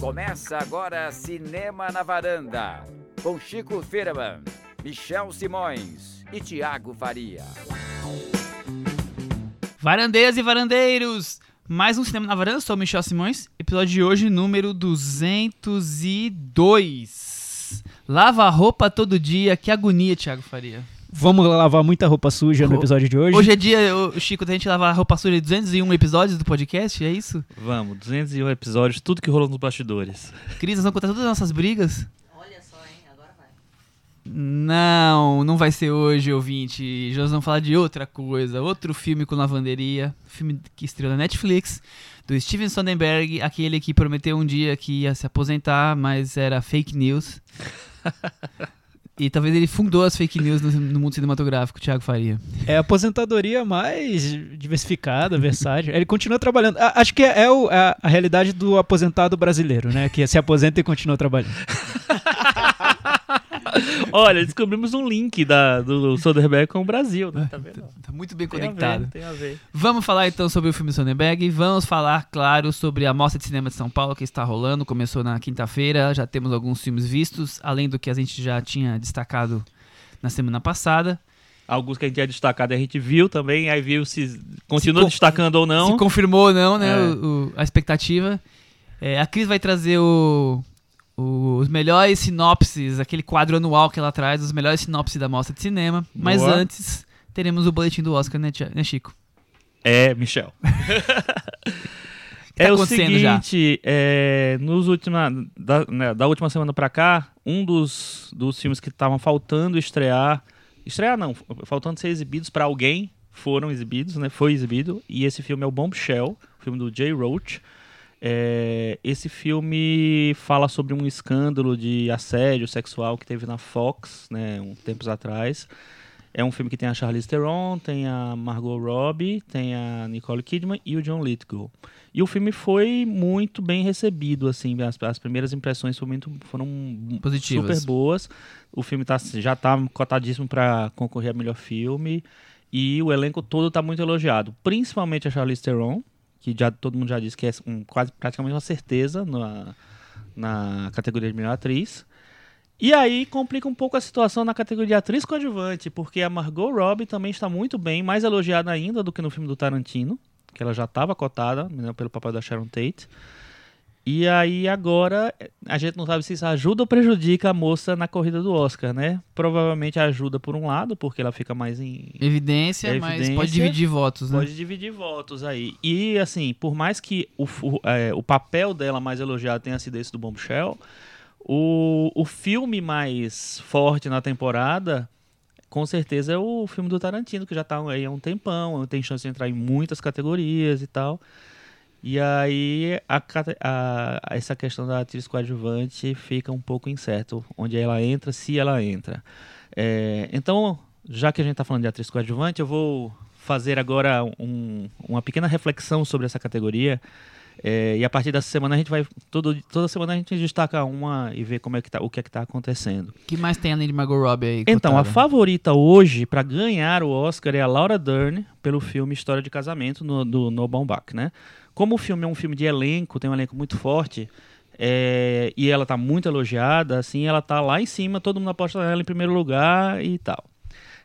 Começa agora Cinema na Varanda, com Chico Firman, Michel Simões e Tiago Faria. Varandeiras e varandeiros! Mais um Cinema na Varanda, sou o Michel Simões. Episódio de hoje, número 202. Lava a roupa todo dia, que agonia, Tiago Faria. Vamos lavar muita roupa suja no episódio de hoje? Hoje é dia, Chico, da gente lavar a roupa suja de 201 episódios do podcast, é isso? Vamos, 201 episódios, tudo que rolou nos bastidores. Cris, nós vamos contar todas as nossas brigas? Olha só, hein? Agora vai. Não, não vai ser hoje, ouvinte. Já nós vamos falar de outra coisa, outro filme com lavanderia, filme que estreou na Netflix, do Steven Soderbergh, aquele que prometeu um dia que ia se aposentar, mas era fake news. E talvez ele fundou as fake news no, no mundo cinematográfico, Thiago Faria. É a aposentadoria mais diversificada, versátil. Ele continua trabalhando. A- Acho que é o- a, a realidade do aposentado brasileiro, né? Que se aposenta e continua trabalhando. Olha, descobrimos um link da, do Soderbergh com o Brasil, né? Tá vendo? Tá muito bem Tem a ver, conectado. tem a ver. Vamos falar então sobre o filme Sonnenberg. Vamos falar, claro, sobre a Mostra de Cinema de São Paulo que está rolando. Começou na quinta-feira, já temos alguns filmes vistos, além do que a gente já tinha destacado na semana passada. Alguns que a gente tinha destacado a gente viu também, aí viu se continua con- destacando ou não. Se confirmou ou não, né? É. o- o- a expectativa. É, a Cris vai trazer o- os melhores sinopses, aquele quadro anual que ela traz, os melhores sinopses da Mostra de Cinema. Mas Boa. antes, teremos o boletim do Oscar, né, né, Chico? É, Michel. tá é o acontecendo já? seguinte, é, nos última, da, né, da última semana pra cá, um dos, dos filmes que estavam faltando estrear, estrear não, faltando ser exibidos pra alguém, foram exibidos, né? Foi exibido e esse filme é o Bombshell, filme do Jay Roach. É, esse filme fala sobre um escândalo de assédio sexual que teve na Fox, né, um tempos atrás. É um filme que tem a Charlize Theron, tem a Margot Robbie, tem a Nicole Kidman e o John Lithgow. E o filme foi muito bem recebido, assim, as, as primeiras impressões foram, muito, foram Positivas. super boas. O filme tá, já tá cotadíssimo para concorrer a melhor filme e o elenco todo tá muito elogiado, principalmente a Charlize Theron, que já todo mundo já disse que é um, quase praticamente uma certeza na, na categoria de melhor atriz. E aí complica um pouco a situação na categoria de atriz coadjuvante, porque a Margot Robbie também está muito bem, mais elogiada ainda do que no filme do Tarantino, que ela já estava cotada né, pelo papel da Sharon Tate. E aí agora a gente não sabe se isso ajuda ou prejudica a moça na corrida do Oscar, né? Provavelmente ajuda por um lado, porque ela fica mais em Evidência, mas Evidência. pode dividir votos, né? Pode dividir votos aí. E, assim, por mais que o, fu- é, o papel dela mais elogiado tenha sido esse do Bombshell, o, o filme mais forte na temporada, com certeza, é o filme do Tarantino, que já tá aí há um tempão, tem chance de entrar em muitas categorias e tal. E aí, a a- essa questão da atriz coadjuvante fica um pouco incerto, onde ela entra, se ela entra. É, então, já que a gente está falando de atriz coadjuvante, eu vou fazer agora um- uma pequena reflexão sobre essa categoria. É, e a partir dessa semana a gente vai. Todo, toda semana a gente destaca uma e vê como é que tá, o que é que está acontecendo. Que mais tem além de Margot Robbie aí? Então, a cotada? favorita hoje para ganhar o Oscar é a Laura Dern pelo filme História de Casamento no, do Noah Baumbach, né? Como o filme é um filme de elenco, tem um elenco muito forte, é, e ela tá muito elogiada, assim, ela tá lá em cima, todo mundo aposta nela em primeiro lugar e tal.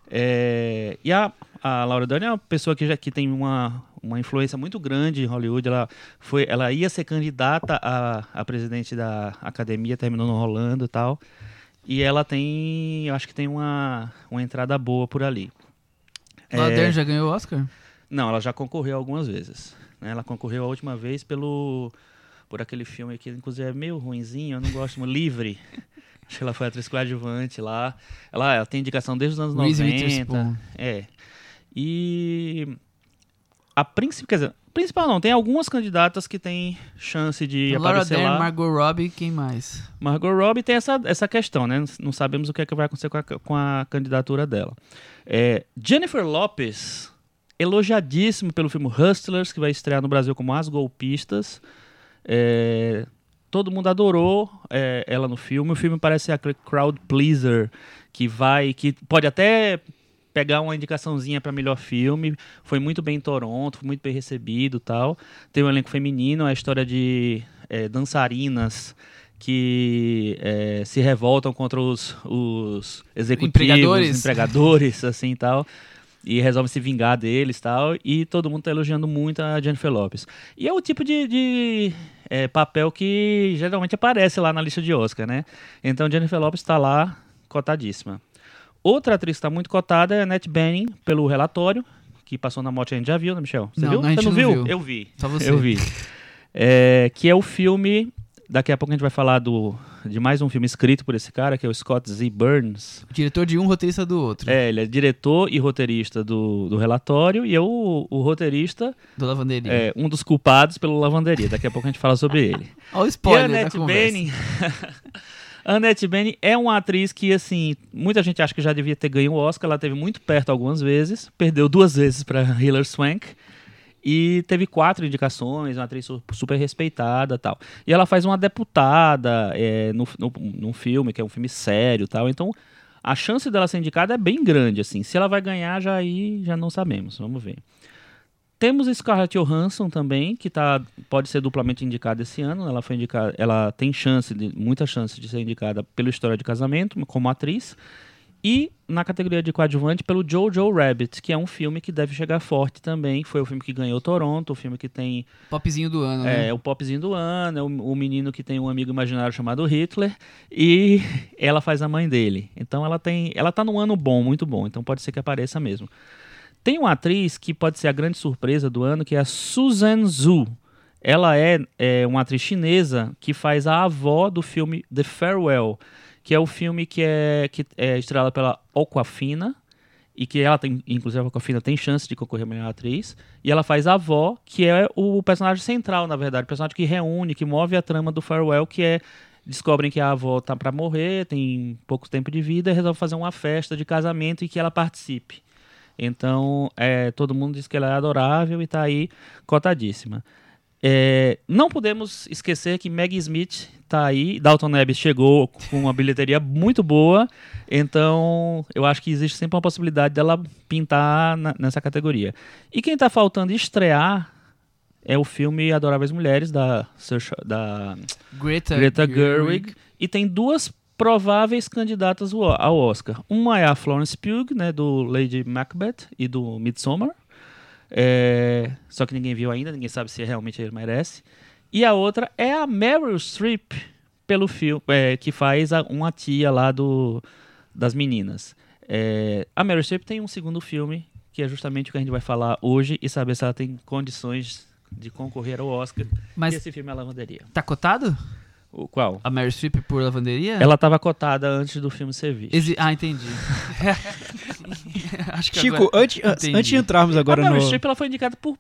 É, e a, a Laura Dern é uma pessoa que já que tem uma, uma influência muito grande em Hollywood. Ela, foi, ela ia ser candidata a, a presidente da academia, terminou não rolando e tal. E ela tem, eu acho que tem uma, uma entrada boa por ali. Laura É, Dern já ganhou o Oscar? Não, ela já concorreu algumas vezes. Né? Ela concorreu a última vez pelo por aquele filme que inclusive é meio ruinzinho, eu não gosto muito, Livre. Acho que ela foi atriz coadjuvante lá. Ela, ela tem indicação desde os anos Reese 90. Witherspoon. É. E a principal, quer dizer, principal não, tem algumas candidatas que têm chance de Laura aparecer Dern, lá. Margot Robbie, quem mais? Margot Robbie tem essa, essa questão, né? Não sabemos o que, é que vai acontecer com a, com a candidatura dela. É, Jennifer Lopez, elogiadíssimo pelo filme Hustlers, que vai estrear no Brasil como As Golpistas. É, todo mundo adorou é, ela no filme. O filme parece ser aquele crowd pleaser que vai, que pode até pegar uma indicaçãozinha para melhor filme. Foi muito bem em Toronto, foi muito bem recebido, tal. Tem um elenco feminino, a história de é, dançarinas que é, se revoltam contra os, os executivos, Empregadores. empregadores, assim tal. E resolvem se vingar deles e tal. E todo mundo tá elogiando muito a Jennifer Lopes. E é o tipo de, de, é, papel que geralmente aparece lá na lista de Oscar, né? Então Jennifer Lopes está lá cotadíssima. Outra atriz que está muito cotada é a Annette Bening, pelo relatório, que passou na morte, a gente já viu, né, Michel? Você Não, viu? a gente Você não, não viu? viu. Eu vi. Só você. Eu vi. É, que é o filme. Daqui a pouco a gente vai falar do, de mais um filme escrito por esse cara, que é o Scott Z. Burns. Diretor de um, roteirista do outro. É, ele é diretor e roteirista do, do relatório, e é o, o roteirista, Do Lavanderia. é, um dos culpados pelo Lavanderia. Daqui a pouco a gente fala sobre ele. Olha o E spoiler da Annette. Bening. Annette Bening é uma atriz que, assim, muita gente acha que já devia ter ganho o Oscar. Ela teve muito perto algumas vezes, perdeu duas vezes para Hilary Swank. E teve quatro indicações, uma atriz su- super respeitada tal. E ela faz uma deputada é, no, no, num filme, que é um filme sério tal. Então, a chance dela ser indicada é bem grande, assim. Se ela vai ganhar, já aí já não sabemos. Vamos ver. Temos Scarlett Johansson também, que tá, pode ser duplamente indicada esse ano. Ela foi indicada, ela tem chance, de, muita chance de ser indicada pela História de Casamento como atriz. E na categoria de coadjuvante pelo Jojo Rabbit, que é um filme que deve chegar forte também. Foi o filme que ganhou Toronto, o filme que tem Popzinho do ano, né? é, o popzinho do ano, é o, o menino que tem um amigo imaginário chamado Hitler e ela faz a mãe dele. Então ela tem, ela tá num ano bom, muito bom, então pode ser que apareça mesmo. Tem uma atriz que pode ser a grande surpresa do ano, que é a Susan Zhu. Ela é, é uma atriz chinesa que faz a avó do filme The Farewell, que é o filme que é, que é estrelado pela Aquafina, e que ela tem, inclusive a Aquafina tem chance de concorrer a melhor atriz, e ela faz a avó, que é o personagem central, na verdade, o personagem que reúne, que move a trama do Farewell, que é descobrem que a avó tá para morrer, tem pouco tempo de vida, e resolve fazer uma festa de casamento e que ela participe. Então, é, todo mundo diz que ela é adorável e tá aí cotadíssima. É, não podemos esquecer que Maggie Smith tá aí, Dalton Nebbs chegou com uma bilheteria muito boa, então eu acho que existe sempre uma possibilidade dela pintar na- nessa categoria. E quem tá faltando estrear é o filme Adoráveis Mulheres da, da Greta, Greta Gerwig e tem duas prováveis candidatas ao ao Oscar. Uma é a Florence Pugh, né, do Lady Macbeth e do Midsommar. É, só que ninguém viu ainda, ninguém sabe se realmente ele merece. E a outra é a Meryl Streep pelo filme é, que faz a- uma tia lá do das meninas. É, a Meryl Streep tem um segundo filme que é justamente o que a gente vai falar hoje e saber se ela tem condições de concorrer ao Oscar. Mas e esse filme é a Lavanderia. tá cotado? O qual? A Mary Streep por lavanderia? Ela estava cotada antes do filme ser visto. Exi- Ah, entendi. Acho que Chico, agora... antes, Entendi. antes de entrarmos agora a Meryl no. Streep ela foi indicada por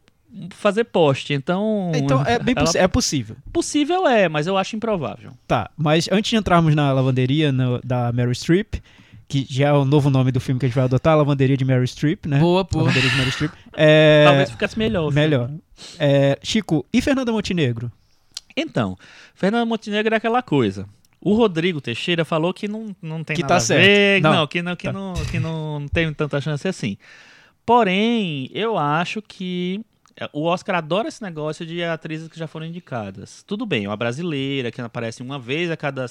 fazer post, então... Então, é bem ela- é possível. Possível é, mas eu acho improvável. Tá, mas antes de entrarmos na lavanderia no- da Meryl Streep, que já é o novo nome do filme que a gente vai adotar, a lavanderia de Meryl Streep, né? Boa, boa. Lavanderia de Meryl Streep. É, Talvez ficasse melhor. melhor. É, Chico, e Fernanda Montenegro? Então, Fernanda Montenegro é aquela coisa. O Rodrigo Teixeira falou que não, não tem Que nada tá a certo. ver, Não. não, que, não, que, Tá. não, que não, não tem tanta chance assim. Porém, eu acho que é, o Oscar adora esse negócio de atrizes que já foram indicadas. Tudo bem, uma brasileira que aparece uma vez a cada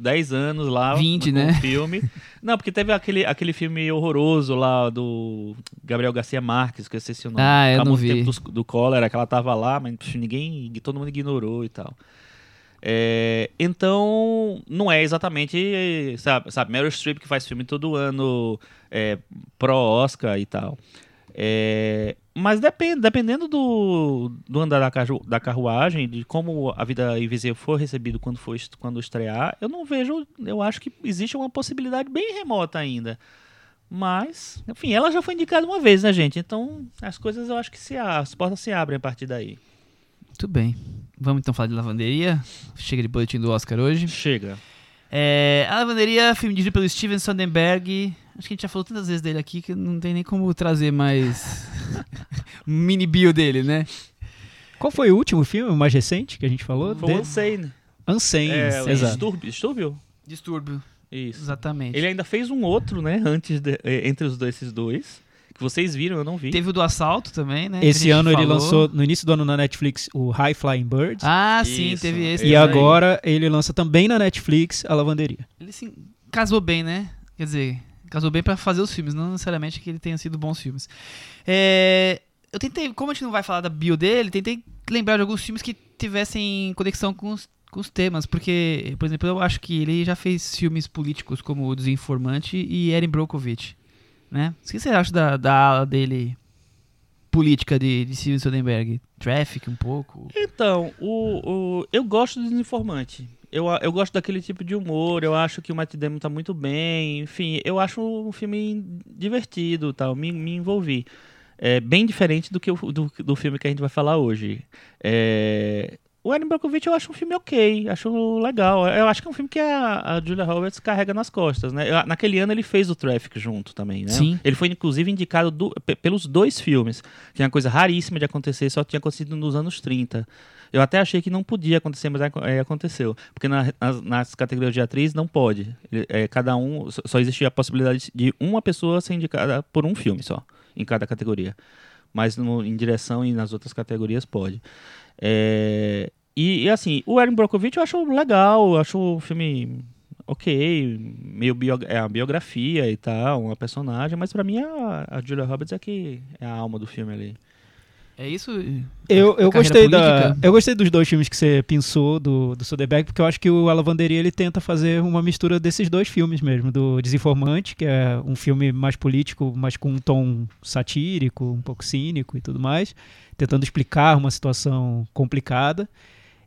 10 anos lá 20, no, né? filme. Não, porque teve aquele, aquele filme horroroso lá do Gabriel Garcia Marques, que eu esqueci o nome. Ah, eu não vi. tempo do, do cólera, que ela tava lá, mas ninguém, todo mundo ignorou e tal. É, então, não é exatamente, sabe, sabe, Meryl Streep que faz filme todo ano, é, pró-Oscar e tal. É, mas depende, dependendo do, do andar da, carru- da carruagem, de como a Vida Invisível for recebido quando for est- quando estrear, eu não vejo, eu acho que existe uma possibilidade bem remota ainda. Mas, enfim, ela já foi indicada uma vez, né, gente? Então, as coisas eu acho que se as portas se abrem a partir daí. Muito bem. Vamos então falar de lavanderia. Chega de boletim do Oscar hoje. Chega. É, a Lavanderia, filme dirigido pelo Steven Soderbergh. Acho que a gente já falou tantas vezes dele aqui que não tem nem como trazer mais um mini bio dele, né? Qual foi o último filme, o mais recente que a gente falou? Foi o Unsane. Unsane, É, exato. Distúrbio. Distúrbio? Distúrbio, Isso. exatamente. Ele ainda fez um outro, né? Antes de- eh, entre os dois, esses dois. que vocês viram, eu não vi. Teve o do assalto também, né? Esse ano ele falou. lançou, no início do ano na Netflix, o High Flying Birds. Ah, sim, Isso, teve esse. e agora ele lança também na Netflix a Lavanderia. Ele se casou bem, né? Quer dizer, casou bem pra fazer os filmes, não necessariamente que ele tenha sido bons filmes. É, eu tentei, como a gente não vai falar da bio dele, tentei lembrar de alguns filmes que tivessem conexão com os, com os temas, porque, por exemplo, eu acho que ele já fez filmes políticos como O Desinformante e Erin Brockovich, né? O que você acha da, da ala dele política de, de Steven Soderbergh? Traffic um pouco? Então, o, o, eu gosto do Desinformante. Eu, eu gosto daquele tipo de humor, eu acho que o Matt Damon tá muito bem, enfim, eu acho um filme divertido tal, me, me envolvi. É bem diferente do que do, do filme que a gente vai falar hoje. É, o Erin Brockovich eu acho um filme ok, acho legal. Eu acho que é um filme que a, a Julia Roberts carrega nas costas, né? Eu- Naquele ano ele fez o Traffic junto também, né? Sim. Ele foi inclusive indicado do- pe- pelos dois filmes, que é uma coisa raríssima de acontecer, só tinha acontecido nos anos 30. Eu até achei que não podia acontecer, mas é, aconteceu. Porque na- nas, nas categorias de atriz não pode. É, cada um, só- existia a possibilidade de uma pessoa ser indicada por um filme só, em cada categoria. Mas no- em direção e nas outras categorias pode. É, e, e, assim, o Erin Brockovich eu acho legal, eu acho o filme ok, meio bio, é a biografia e tal, uma personagem, mas pra mim a, a Julia Roberts é que é a alma do filme ali. É isso? Eu, eu gostei da, política? eu gostei dos dois filmes que você pensou do, do Soderbergh, porque eu acho que o A Lavanderia ele tenta fazer uma mistura desses dois filmes mesmo, do Desinformante, que é um filme mais político, mas com um tom satírico, um pouco cínico e tudo mais, tentando explicar uma situação complicada.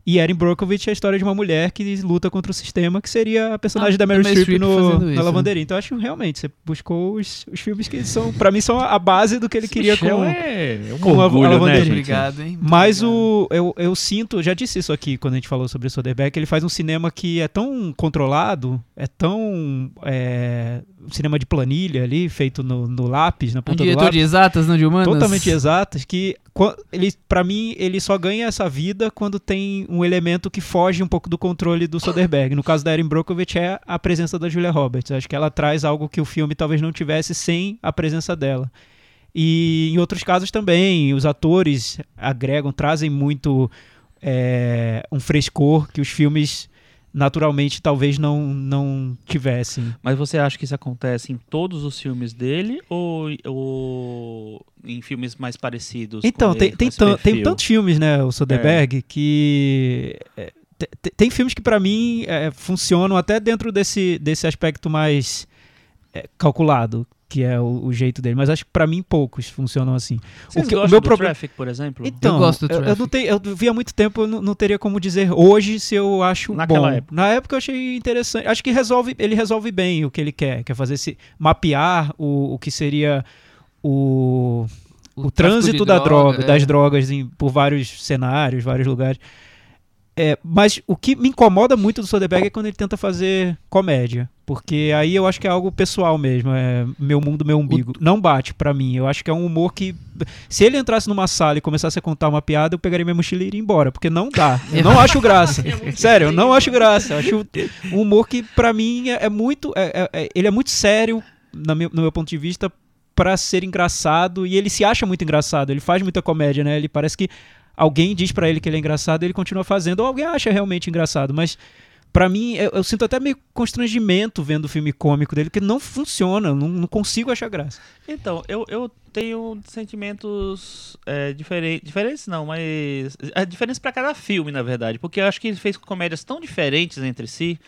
E Erin Brockovich é a história de uma mulher que luta contra o sistema, que seria a personagem Ah, da Meryl Meryl Streep no, na Lavanderia. Então eu acho realmente, você buscou os, os filmes que são, pra mim, são a base do que ele queria Michel com, é, um com a- a orgulho, né, lavanderia. gente? Obrigado, hein? Muito Mas obrigado. o, eu, eu sinto, eu já disse isso aqui quando a gente falou sobre o Soderbergh, ele faz um cinema que é tão controlado, é tão. É, cinema de planilha ali, feito no, no lápis, na Um ponta do diretor lápis. de exatas, não de humanas? Totalmente exatas, que ele, para mim, ele só ganha essa vida quando tem um elemento que foge um pouco do controle do Soderbergh. No caso da Erin Brockovich é a presença da Julia Roberts. Acho que ela traz algo que o filme talvez não tivesse sem a presença dela. E em outros casos também, os atores agregam, trazem muito é, um frescor que os filmes naturalmente talvez não, não tivessem. Mas você acha que isso acontece em todos os filmes dele ou, ou em filmes mais parecidos? Então, tem, ele, tem, tem tantos filmes, né, o Soderbergh, que é, te- te- tem filmes que pra mim é, funcionam até dentro desse, desse aspecto mais é, calculado, que é o, o jeito dele, mas acho que pra mim poucos funcionam assim. Vocês o que- o meu do problema- Traffic, por exemplo? Então, Eu gosto do eu, eu não tenho, eu vi há muito tempo, eu não, não teria como dizer hoje se eu acho Naquela bom. época. Na época eu achei interessante. Acho que resolve, ele resolve bem o que ele quer, quer fazer esse mapear o, o que seria o o, tráfico trânsito da droga, é. das drogas em- por vários cenários, vários lugares. É, mas o que me incomoda muito do Soderbergh é quando ele tenta fazer comédia. Porque aí eu acho que é algo pessoal mesmo. É meu mundo, meu umbigo. Não bate pra mim. Eu acho que é um humor que. Se ele entrasse numa sala e começasse a contar uma piada, eu pegaria minha mochila e iria embora. Porque não dá. Eu não acho graça. Sério, eu não acho graça. Eu acho um humor que, pra mim, é, é muito. é- é- é- ele é muito sério, na meu- no meu ponto de vista, pra ser engraçado. E ele se acha muito engraçado. Ele faz muita comédia, né? Ele parece que alguém diz pra ele que ele é engraçado e ele continua fazendo. Ou alguém acha realmente engraçado. Mas. Pra mim, eu, eu sinto até meio constrangimento vendo o filme cômico dele, porque não funciona, não, não consigo achar graça. Então, eu, eu tenho sentimentos é, diferentes. Diferentes não, mas. É, diferentes pra cada filme, na verdade. Porque eu acho que ele fez comédias tão diferentes entre si.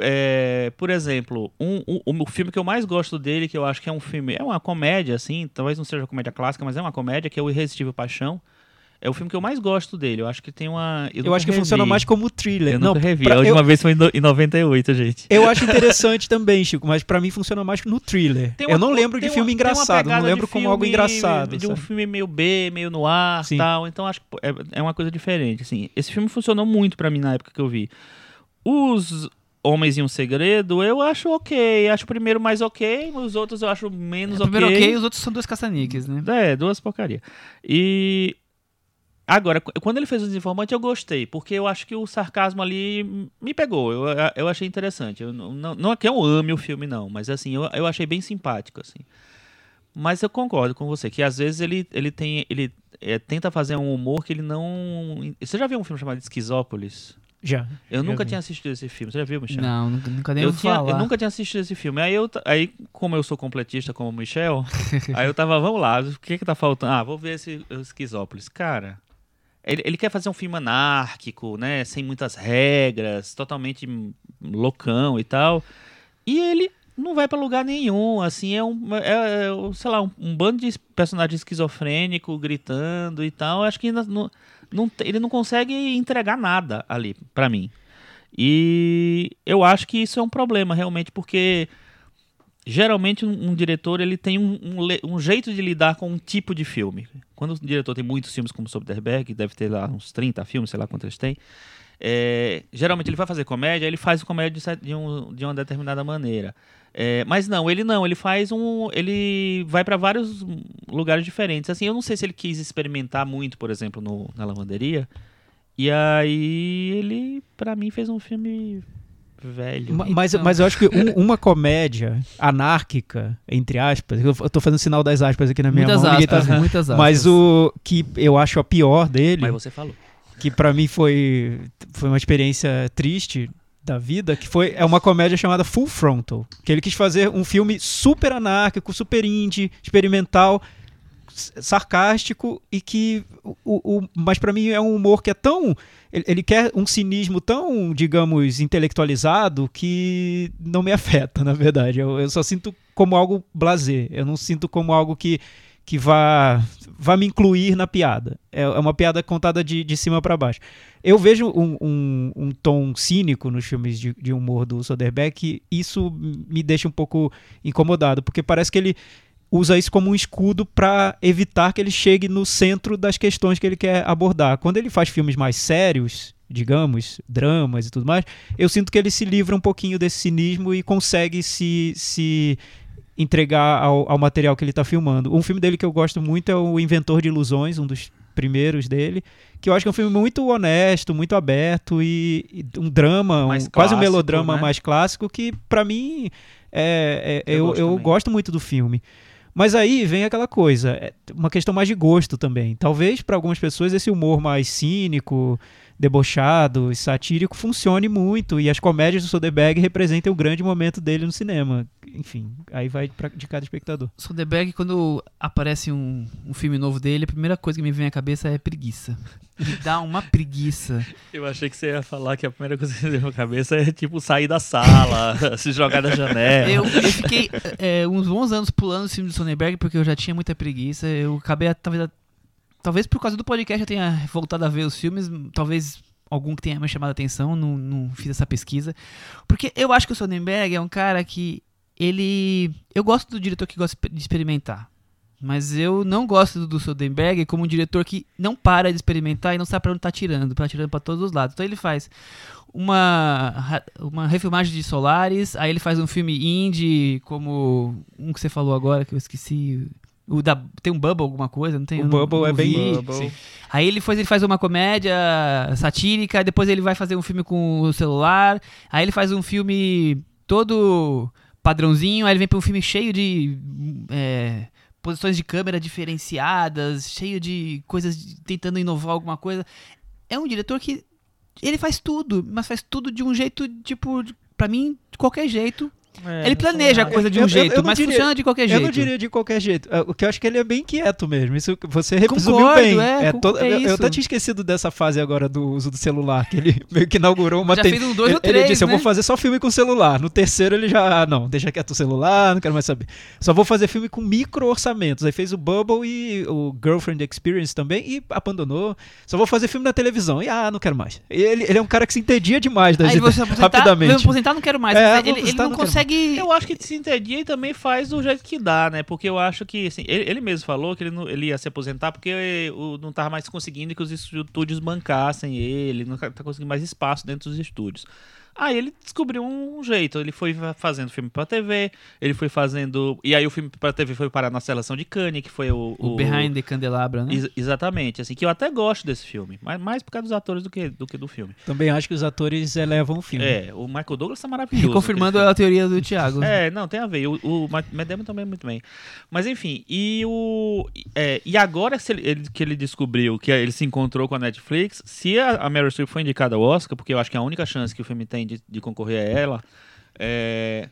É, por exemplo, um, um- o filme que eu mais gosto dele, que eu acho que é um filme. É uma comédia, assim, talvez não seja uma comédia clássica, mas é uma comédia, que é o Irresistível Paixão. É o filme que eu mais gosto dele. Eu acho que tem uma. Eu, nunca acho que revi. funciona mais como thriller. Eu não, nunca revi. pra- A eu, última vez foi em no- em 98, gente. eu acho interessante também, Chico, mas pra mim funciona mais no thriller. Tem eu uma- não lembro de filme uma- uma engraçado, não lembro como algo engraçado. De um sabe? filme meio B, meio no ar Sim. tal. Então acho que é, é uma coisa diferente. Assim. Esse filme funcionou muito pra mim na época que eu vi. Os Homens e um Segredo, eu acho ok. Acho o primeiro mais ok, os outros eu acho menos É, primeiro ok. ok, os outros são dois caça-níqueis, né? É, duas porcaria. E agora, qu- quando ele fez o Desinformante, eu gostei, porque eu acho que o sarcasmo ali me pegou. Eu, eu achei interessante. Eu, não, não, é que eu ame o filme, não, mas assim, eu, eu achei bem simpático, assim. Mas eu concordo com você, que às vezes ele, ele tem. Ele é, tenta fazer um humor que ele não. Você já viu um filme chamado Esquizópolis? Já. Eu Já nunca vi. tinha assistido esse filme. Você já viu, Michel? Não, nunca, nunca nem eu, tinha, falar. eu nunca tinha assistido esse filme. Aí, eu, aí como eu sou completista como o Michel, aí eu tava, vamos lá, o que que tá faltando? Ah, vou ver esse Esquizópolis. Cara, ele, ele quer fazer um filme anárquico, né? Sem muitas regras, totalmente loucão e tal. E ele não vai pra lugar nenhum, assim, é um, é, é, sei lá, um, um bando de personagem esquizofrênico gritando e tal. Acho que não, não, ele não consegue entregar nada ali, pra mim. E eu acho que isso é um problema, realmente, porque geralmente um, um diretor ele tem um, um um jeito de lidar com um tipo de filme. Quando o diretor tem muitos filmes como Soderbergh, deve ter lá uns 30 filmes, sei lá quantos eles têm, é, geralmente ele vai fazer comédia, ele faz comédia de, de um- de uma determinada maneira. É, mas não, ele não, ele faz um. Ele vai para vários lugares diferentes. Assim, eu não sei se ele quis experimentar muito, por exemplo, no, na lavanderia. E aí ele, pra mim, fez um filme velho. Ma- Mas, Então. mas eu acho que um- uma comédia anárquica, entre aspas, eu eu tô fazendo sinal das aspas aqui na minha muitas mão, tá aspas, vendo. muitas aspas. Mas o que eu acho a pior dele, Mas você falou. que pra mim foi, foi uma experiência triste da vida, que foi é uma comédia chamada Full Frontal, que ele quis fazer um filme super anárquico, super indie, experimental, sarcástico e que o, o- mas pra mim é um humor que é tão ele, ele quer um cinismo tão, digamos, intelectualizado que não me afeta, na verdade. Eu, eu só sinto como algo blasé. Eu não sinto como algo que que vá, vá me incluir na piada. É, é uma piada contada de, de cima para baixo. Eu vejo um, um, um tom cínico nos filmes de, de humor do Soderbergh e isso me deixa um pouco incomodado, porque parece que ele usa isso como um escudo para evitar que ele chegue no centro das questões que ele quer abordar. Quando ele faz filmes mais sérios, digamos, dramas e tudo mais, eu sinto que ele se livra um pouquinho desse cinismo e consegue se, se entregar ao, ao material que ele está filmando. Um filme dele que eu gosto muito é o Inventor de Ilusões, um dos primeiros dele, que eu acho que é um filme muito honesto, muito aberto e, e um drama, um- Mais quase um clássico, melodrama né? mais clássico que pra mim é, é- Eu eu, gosto eu gosto muito do filme. Mas aí vem aquela coisa, é uma questão mais de gosto também. Talvez para algumas pessoas esse humor mais cínico, debochado e satírico funcione muito e as comédias do Soderbergh representem o grande momento dele no cinema. Enfim, aí vai pra, de cada espectador. Soderbergh, quando aparece um, um filme novo dele, a primeira coisa que me vem à cabeça é preguiça. Me dá uma preguiça. Eu achei que você ia falar que a primeira coisa que você deu na cabeça é tipo sair da sala, se jogar da janela. Eu, eu fiquei é, uns bons anos pulando o filme do Soderbergh porque eu já tinha muita preguiça. Eu acabei, talvez, talvez por causa do podcast eu tenha voltado a ver os filmes, talvez algum que tenha me chamado a atenção, não, não fiz essa pesquisa. Porque eu acho que o Soderbergh é um cara que ele... Eu gosto do diretor que gosta de experimentar. Mas eu não gosto do Soderbergh como um diretor que não para de experimentar e não sabe pra onde tá tirando, tá tirando pra todos os lados. Então ele faz uma, uma refilmagem de Solaris, aí ele faz um filme indie, como um que você falou agora, que eu esqueci. O da, tem um Bubble, alguma coisa? Não tem? O não- Bubble não é bem-. Bubble. Aí ele faz, ele faz uma comédia satírica, depois ele vai fazer um filme com o celular, aí ele faz um filme todo padrãozinho, aí ele vem pra um filme cheio de é, posições de câmera diferenciadas, cheio de coisas de- tentando inovar alguma coisa. É um diretor que ele faz tudo, mas faz tudo de um jeito, tipo, pra mim, de qualquer jeito. É, ele planeja a eu coisa de eu- um eu- jeito, eu não mas diria- funciona de qualquer Eu jeito. não diria de qualquer jeito. É, O que eu acho que ele é bem quieto mesmo. Isso você resumiu Concordo, bem. é, con- todo- é eu, eu até tinha esquecido dessa fase agora do uso do celular, que ele meio que inaugurou uma Já ten- fez um dois ele, ou três, ele disse: Eu né? vou fazer só filme com celular. No terceiro, ele já. Ah, não, deixa quieto o celular, não quero mais saber. Só vou fazer filme com micro orçamentos. Aí fez o Bubble e o Girlfriend Experience também e abandonou. Só vou fazer filme na televisão. E ah, não quero mais. Ele, ele é um cara que se entendia demais das Aí ideias você aposentar, vou rapidamente. aposentar, não quero mais. É, vou ele, ele não não quero consegue. Eu acho que se entendia e também faz do jeito que dá, né? Porque eu acho que, assim, ele, ele mesmo falou que ele, não- ele ia se aposentar porque o, não tava mais conseguindo que os estúdios bancassem ele, não tá conseguindo mais espaço dentro dos estúdios. Aí ele descobriu um jeito. Ele foi fazendo filme pra TV, ele foi fazendo. E aí o filme pra TV foi parar na seleção de Cannes, que foi o. O, Behind the Candelabra, né? Ex- exatamente, assim, que eu até gosto desse filme, mas mais por causa dos atores do que do, que do filme. Também acho que os atores elevam o filme. É, o Michael Douglas tá maravilhoso. Confirmando a teoria do Thiago. filme. É, não, tem a ver. O, o Matt Matt Damon também é muito bem. Mas enfim, e o. é, e agora se ele- ele- que ele descobriu que ele se encontrou com a Netflix, se a, a Meryl Streep foi indicada ao Oscar, porque eu acho que a única chance que o filme tem de, de concorrer é ela, é,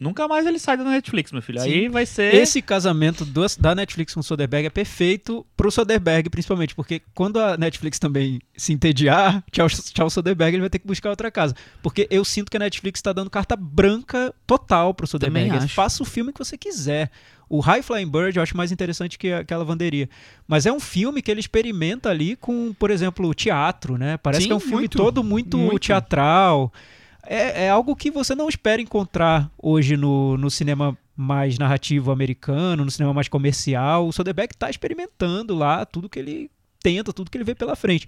Nunca mais ele sai da Netflix, meu filho. Aí vai ser. Esse casamento do- da Netflix com o Soderbergh é perfeito pro Soderbergh, principalmente, porque quando a Netflix também se entediar, tchau, tchau Soderbergh, ele vai ter que buscar outra casa. Porque eu sinto que a Netflix tá dando carta branca total pro Soderbergh. Faça o filme que você quiser. O High Flying Bird eu acho mais interessante que a- que a lavanderia. Mas é um filme que ele experimenta ali com, por exemplo, teatro, né? Parece Sim, que é um filme muito, todo muito, muito. teatral. É, é algo que você não espera encontrar hoje no, no cinema mais narrativo americano, no cinema mais comercial. O Soderbergh está experimentando lá tudo que ele tenta, tudo que ele vê pela frente.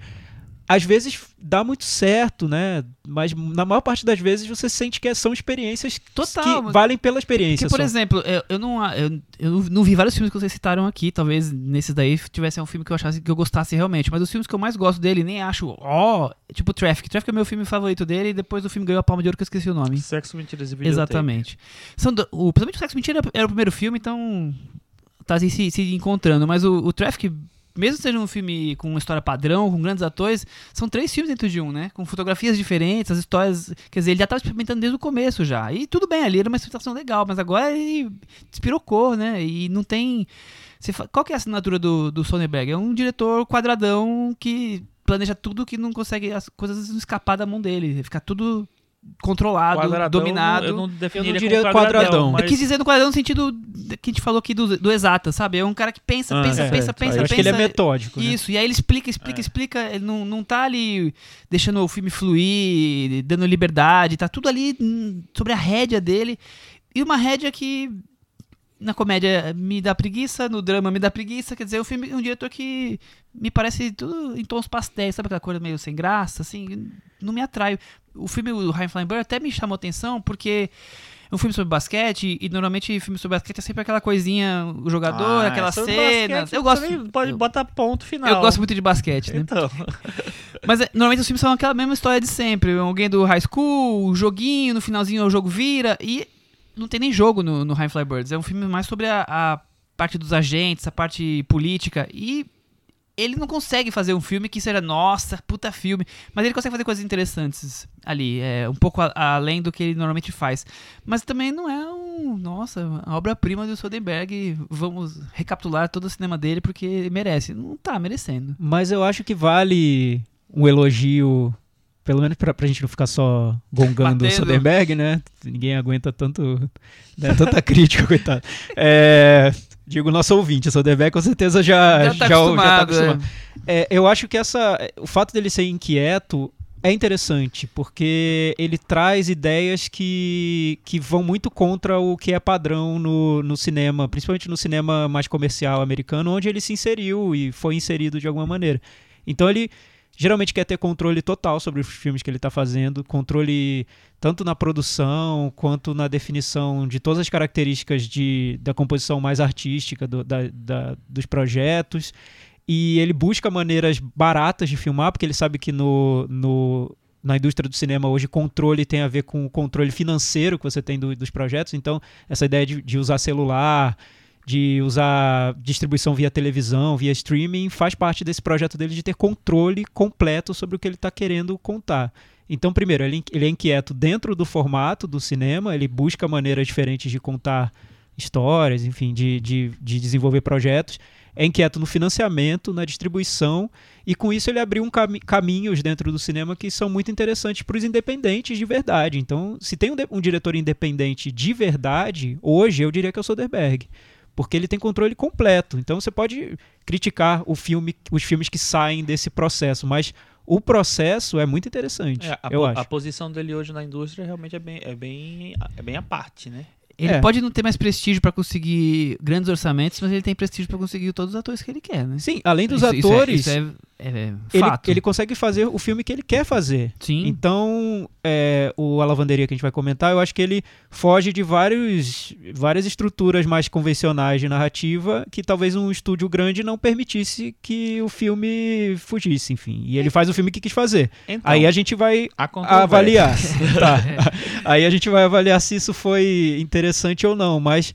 Às vezes dá muito certo, né? Mas na maior parte das vezes você sente que são experiências Total, que valem pela experiência. Porque, por só. exemplo, eu, eu não, eu, eu não vi vários filmes que vocês citaram aqui. Talvez nesses daí tivesse um filme que eu achasse que eu gostasse realmente. Mas os filmes que eu mais gosto dele, nem acho, ó, tipo Traffic. Traffic é o meu filme favorito dele e depois o filme ganhou a Palma de Ouro que eu esqueci o nome. Sexo, mentiras e videotape. Exatamente. São do, o, principalmente o Sexo Mentira era o primeiro filme, então tá assim, se, se encontrando. Mas o, o Traffic, mesmo sendo um filme com uma história padrão, com grandes atores, são três filmes dentro de um, né? Com fotografias diferentes, as histórias. Quer dizer, ele já tava experimentando desde o começo já. E tudo bem, ali era uma situação legal, mas agora ele despirocou, né? E não tem. Qual que é a assinatura do, do Soderbergh? É um diretor quadradão que planeja tudo que não consegue as coisas não escapar da mão dele. Ficar tudo controlado, Quadradão, dominado. Eu não definiria diria como quadradão. mas... Eu quis dizer no quadradão no sentido que a gente falou aqui do, do exata, sabe? É um cara que pensa, Ah, pensa, é, pensa, é. pensa, Eu acho pensa. que ele é metódico. né? Isso, e aí ele explica, explica, explica. Ele não, não tá ali deixando o filme fluir, dando liberdade, tá tudo ali hum, sobre a rédea dele. E uma rédea que na comédia me dá preguiça, no drama me dá preguiça. Quer dizer, é um filme, um diretor que me parece tudo em tons pastéis, sabe aquela coisa meio sem graça, assim, não me atrai. O filme do Bird até me chamou atenção porque é um filme sobre basquete e normalmente filme sobre basquete é sempre aquela coisinha, o jogador, Ah, sobre cenas. basquete, Eu gosto. Pode eu- botar ponto final. eu gosto muito de basquete, né? Então. Mas é, normalmente os filmes são aquela mesma história de sempre. Alguém do high school, o joguinho, no finalzinho o jogo vira. E não tem nem jogo no, no High Fly Birds. É um filme mais sobre a, a parte dos agentes, a parte política. E ele não consegue fazer um filme que seja, nossa, puta filme. Mas ele consegue fazer coisas interessantes ali. É um pouco a- além do que ele normalmente faz. Mas também não é um, nossa, a obra-prima do Soderbergh. Vamos recapitular todo o cinema dele porque ele merece. Não tá merecendo. Mas eu acho que vale um elogio, pelo menos pra, pra gente não ficar só gongando o. Soderbergh, né? Ninguém aguenta tanto, né, tanta crítica, coitado. É, digo, nosso ouvinte, o Soderbergh com certeza já, Já tá acostumado, acostumado. É, eu acho que essa, o fato dele ser inquieto é interessante, porque ele traz ideias que, que vão muito contra o que é padrão no, no cinema, principalmente no cinema mais comercial americano, onde ele se inseriu e foi inserido de alguma maneira. Então ele geralmente quer ter controle total sobre os filmes que ele está fazendo, controle tanto na produção quanto na definição de todas as características de, da composição mais artística do- da- da- dos projetos. E ele busca maneiras baratas de filmar, porque ele sabe que no, no- na indústria do cinema hoje controle tem a ver com o controle financeiro que você tem do- dos projetos. Então, essa ideia de, de usar celular, de usar distribuição via televisão, via streaming, faz parte desse projeto dele de ter controle completo sobre o que ele está querendo contar. Então, primeiro, ele, é inquieto dentro do formato do cinema, ele busca maneiras diferentes de contar histórias, enfim, de, de, de desenvolver projetos. É inquieto no financiamento, na distribuição, e com isso ele abriu um cami caminhos dentro do cinema que são muito interessantes para os independentes de verdade. Então, se tem um, um diretor independente de verdade, hoje eu diria que é o Soderbergh porque ele tem controle completo. Então você pode criticar o filme, os filmes que saem desse processo, mas o processo é muito interessante, É, a, eu po- acho. a posição dele hoje na indústria realmente é bem, é bem, é bem à parte, né? Ele É. pode não ter mais prestígio pra conseguir grandes orçamentos, mas ele tem prestígio pra conseguir todos os atores que ele quer, né? Sim, além dos Isso- isso é- atores, isso é- é ele, ele consegue fazer o filme que ele quer fazer. Sim. Então, é, o A Lavanderia que a gente vai comentar, eu acho que ele foge de vários, várias estruturas mais convencionais de narrativa que talvez um estúdio grande não permitisse que o filme fugisse, enfim. E ele faz o filme que quis fazer. Então, Aí a gente vai controvérsia. avaliar. tá. Aí a gente vai avaliar se isso foi interessante ou não, mas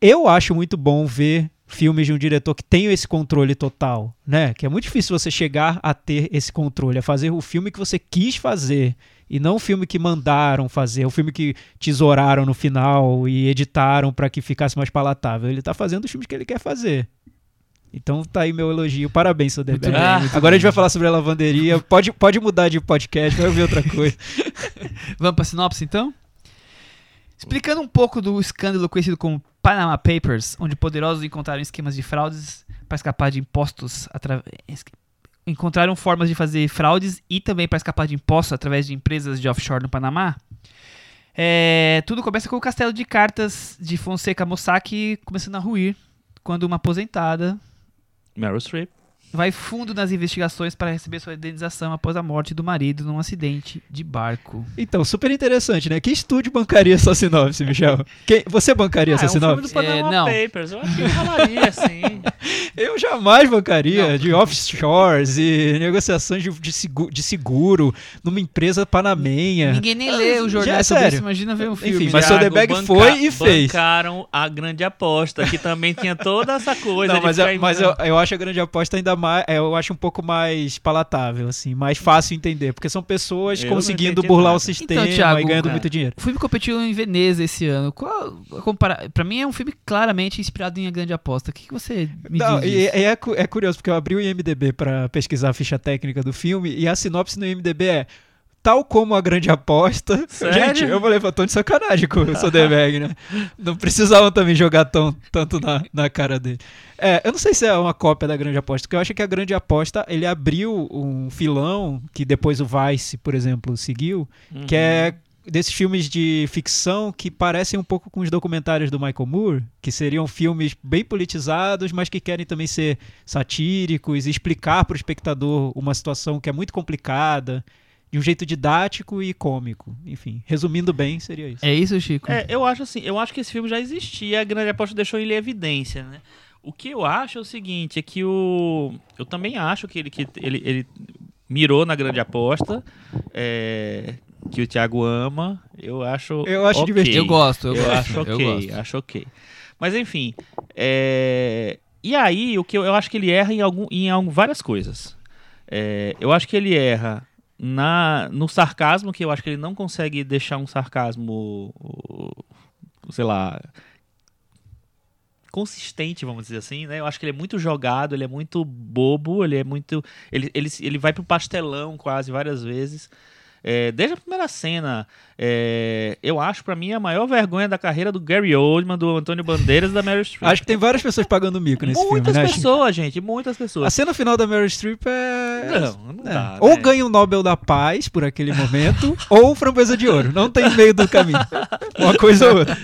eu acho muito bom ver filmes de um diretor que tem esse controle total, né? Que é muito difícil você chegar a ter esse controle, a fazer o filme que você quis fazer e não o filme que mandaram fazer, o filme que tesouraram no final e editaram para que ficasse mais palatável. Ele tá fazendo os filmes que ele quer fazer. Então tá aí meu elogio. Parabéns, Soderbergh. Muito Agora a gente vai falar sobre a lavanderia. Pode, pode mudar de podcast, vai ouvir outra coisa. Vamos pra sinopse então? Explicando um pouco do escândalo conhecido como Panama Papers, onde poderosos encontraram esquemas de fraudes para escapar de impostos através. Encontraram formas de fazer fraudes e também para escapar de impostos através de empresas de offshore no Panamá. É, tudo começa com o castelo de cartas de Fonseca Mossack começando a ruir quando uma aposentada Meryl Streep. Vai fundo nas investigações para receber sua indenização após a morte do marido num acidente de barco. Então, super interessante, né? Que estúdio bancaria essa sinopse, Michel? Quem, você bancaria Ah, essa é um filme do Panama É, não. Papers. Eu acho que falaria, assim. Eu jamais bancaria Não. de offshores e negociações de, de segu- de seguro numa empresa panamenha. Ninguém nem lê o Já jornal é sobre sério. isso, imagina ver um Enfim, filme. mas Thiago, Soderbergh banca- foi e fez. Bancaram a grande aposta, que também tinha toda essa coisa Não, mas, eu, mas eu, eu acho a grande aposta ainda mais. é, Eu acho um pouco mais palatável, assim, mais fácil entender. Porque são pessoas Eu conseguindo burlar o nada. sistema Então, Thiago, e ganhando cara, muito dinheiro. O filme competiu em Veneza esse ano. Qual compara... Pra mim é um filme claramente inspirado em A Grande Aposta. O que, que você me Não, diz é, cu- é curioso, porque eu abri o IMDB pra pesquisar a ficha técnica do filme e a sinopse no IMDB é. Tal como a grande aposta. Sério? Gente, eu falei, tô de sacanagem com o Soderbergh, né? Não precisavam também jogar tão, tanto na, na cara dele. É, eu não sei se é uma cópia da grande aposta, porque eu acho que a grande aposta ele abriu um filão que depois o Vice, por exemplo, seguiu, que é desses filmes de ficção que parecem um pouco com os documentários do Michael Moore, que seriam filmes bem politizados, mas que querem também ser satíricos e explicar para o espectador uma situação que é muito complicada, de um jeito didático e cômico. Enfim, resumindo bem, seria isso. É isso, Chico? É, eu acho assim, eu acho que esse filme já existia, a grande aposta deixou ele em evidência, né? O que eu acho é o seguinte, é que o. Eu também acho que ele, que ele, ele mirou na grande aposta. é, que o Thiago ama. Eu acho. Eu acho ok. divertido. Eu gosto, eu, Eu, gosto. acho ok, eu gosto. acho ok. Mas enfim. é, E aí, o que eu, eu acho que ele erra em, algum, em algum, várias coisas. É, eu acho que ele erra na, no sarcasmo, que eu acho que ele não consegue deixar um sarcasmo, sei lá, consistente, vamos dizer assim, né? Eu acho que ele é muito jogado, ele é muito bobo, ele é muito. Ele, ele, ele vai pro pastelão quase várias vezes. É, desde a primeira cena, é, eu acho pra mim a maior vergonha da carreira do Gary Oldman, do Antônio Bandeiras e da Meryl Streep. Acho que tem várias pessoas pagando mico nesse muitas filme, né? pessoas, gente, muitas A pessoas. cena final da Meryl Streep é. Não, não É. dá. Ou né? ganha o Nobel da Paz por aquele momento, ou Framboesa de Ouro. Não tem meio do caminho. Uma coisa ou outra.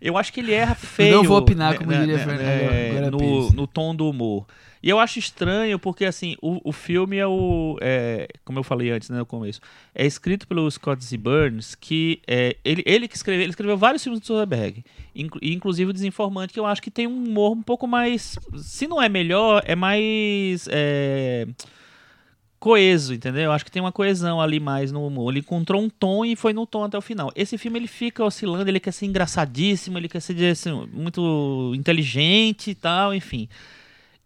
Eu acho que ele erra feio. Não vou opinar, né, como né, diria né, Fernando é, no, no tom do humor. E eu acho estranho porque, assim, o, o filme é o. é, como eu falei antes, né, no começo. É escrito pelo Scott Z. Burns, que é, ele, ele que escreveu, ele escreveu vários filmes do Soderbergh, inclu- inclusive o Desinformante, que eu acho que tem um humor um pouco mais. Se não é melhor, é mais. é, coeso, entendeu? Eu acho que tem uma coesão ali mais no humor. Ele encontrou um tom e foi no tom até o final. Esse filme ele fica oscilando, ele quer ser engraçadíssimo, ele quer ser assim, muito inteligente e tal, enfim.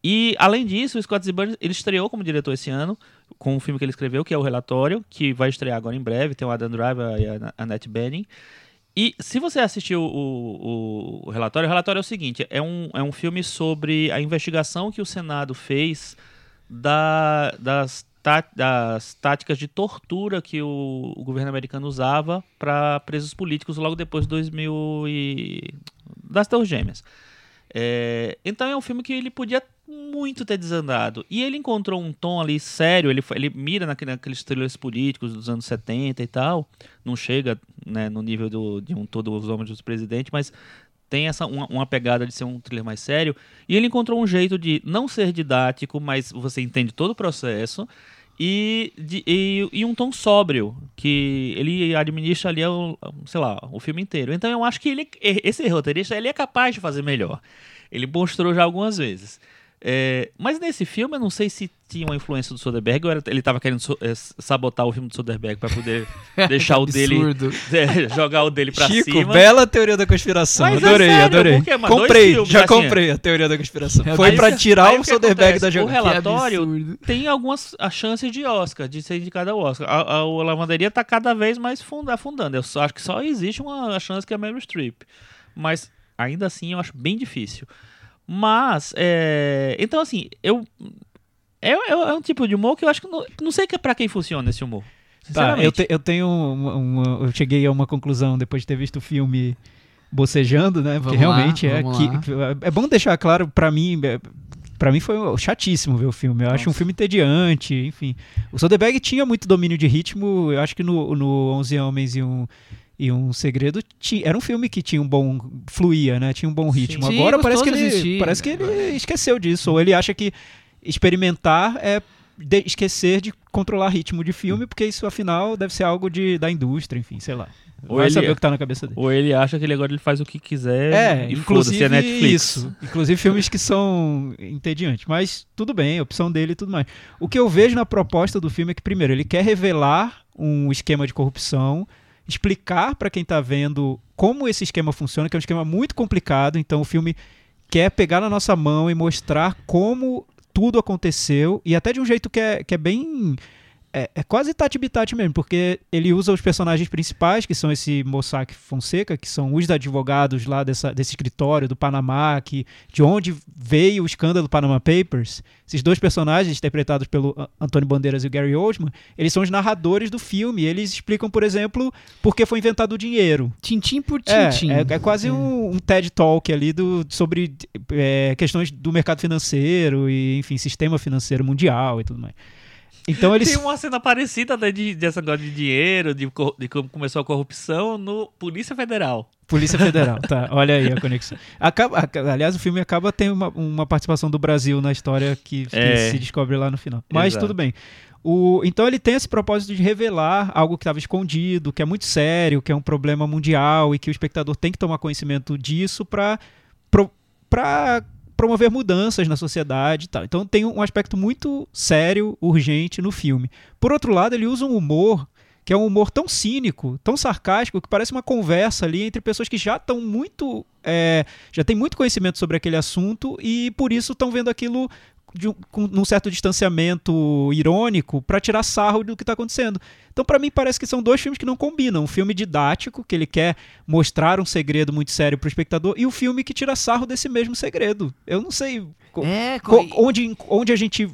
E além disso, o Scott Z. Burns, ele estreou como diretor esse ano com um filme que ele escreveu, que é o Relatório, que vai estrear agora em breve, tem o Adam Driver e a Annette Bening. E se você assistiu o, o, o relatório, o relatório é o seguinte: é um, é um filme sobre a investigação que o Senado fez da, das, tá- das táticas de tortura que o, o governo americano usava para presos políticos logo depois de 2000 e das Torres Gêmeas. É, então é um filme que ele podia muito ter desandado. E ele encontrou um tom ali sério, ele, ele mira naquele, naqueles thrillers políticos dos anos 70 e tal. Não chega né, no nível do, de um Todos os Homens dos Presidentes, mas tem essa uma, uma pegada de ser um thriller mais sério. E ele encontrou um jeito de não ser didático, mas você entende todo o processo. E, de- e, e um tom sóbrio, que ele administra ali, o, sei lá, o filme inteiro. Então eu acho que ele, esse roteirista ele é capaz de fazer melhor. Ele mostrou já algumas vezes. É, mas nesse filme, eu não sei se tinha uma influência do Soderbergh ou era- ele estava querendo so- é, sabotar o filme do Soderbergh para poder deixar o dele, é, jogar o dele pra Chico, cima. bela teoria da conspiração. Mas é adorei, sério, adorei. porque, mano, dois comprei, filmes, já assim, comprei a teoria da conspiração. é- Foi o que- tirar o o Soderbergh da O jogada. Que relatório tem algumas as chances de Oscar, de ser indicado ao Oscar. A, a, o Lavanderia tá cada vez mais funda, afundando. Eu só, acho que só existe uma chance que é a Meryl Streep. Mas ainda assim eu acho bem difícil. Mas, é, então assim, eu. É, é, é um tipo de humor que eu acho que não, não sei que é pra quem funciona esse humor. Tá, eu, Sinceramente. te- eu tenho uma, uma- Eu cheguei a uma conclusão depois de ter visto o filme bocejando, né? Porque Vamos lá, realmente é vamos que. lá. É bom deixar claro, pra mim. é- Pra mim foi chatíssimo ver o filme. Eu acho um Nossa. filme entediante, enfim. O Soderbergh tinha muito domínio de ritmo. Eu acho que no, no 11 Homens e um, e um Segredo ti- era um filme que tinha um bom. fluía, né? Tinha um bom ritmo. Sim, Agora parece que, ele, assistir, parece que né? ele esqueceu disso. Ou ele acha que experimentar é de- esquecer de controlar ritmo de filme, porque isso afinal deve ser algo de, da indústria, enfim, sei lá. Ou Vai ele- saber o que tá na cabeça dele. Ou ele acha que ele agora ele faz o que quiser É, e foda-se, inclusive é Netflix. isso. Inclusive filmes que são entediantes. Mas tudo bem, é opção dele e tudo mais. O que eu vejo na proposta do filme é que, primeiro, ele quer revelar um esquema de corrupção, explicar pra quem tá vendo como esse esquema funciona, que é um esquema muito complicado. Então o filme quer pegar na nossa mão e mostrar como tudo aconteceu, e até de um jeito que é, que é bem. É, é quase Tati Bitati mesmo, porque ele usa os personagens principais, que são esse Mossack Fonseca, que são os advogados lá dessa, desse escritório do Panamá, que, de onde veio o escândalo do Panama Papers. Esses dois personagens, interpretados pelo Antônio Bandeiras e o Gary Oldman, eles são os narradores do filme. Eles explicam, por exemplo, por que foi inventado o dinheiro. Tintim por É, tintim. é, é quase um, um TED Talk ali do, sobre é, questões do mercado financeiro e, enfim, sistema financeiro mundial e tudo mais. Então eles. Tem uma cena parecida né, de, dessa negócio de dinheiro, de, de como começou a corrupção no Polícia Federal. Polícia Federal, tá. Olha aí a conexão. Acaba, aca- aliás, o filme acaba tendo uma, uma participação do Brasil na história que, que É. se descobre lá no final. Mas Exato. tudo bem. O, então ele tem esse propósito de revelar algo que estava escondido, que é muito sério, que é um problema mundial e que o espectador tem que tomar conhecimento disso para promover mudanças na sociedade e tal. Então tem um aspecto muito sério, urgente no filme. Por outro lado, ele usa um humor que é um humor tão cínico, tão sarcástico, que parece uma conversa ali entre pessoas que já estão muito. é, já têm muito conhecimento sobre aquele assunto e por isso estão vendo aquilo de um, com um certo distanciamento irônico para tirar sarro do que está acontecendo. Então, para mim, parece que são dois filmes que não combinam. Um filme didático, que ele quer mostrar um segredo muito sério para o espectador, e o filme que tira sarro desse mesmo segredo. Eu não sei É, co- onde, onde a gente.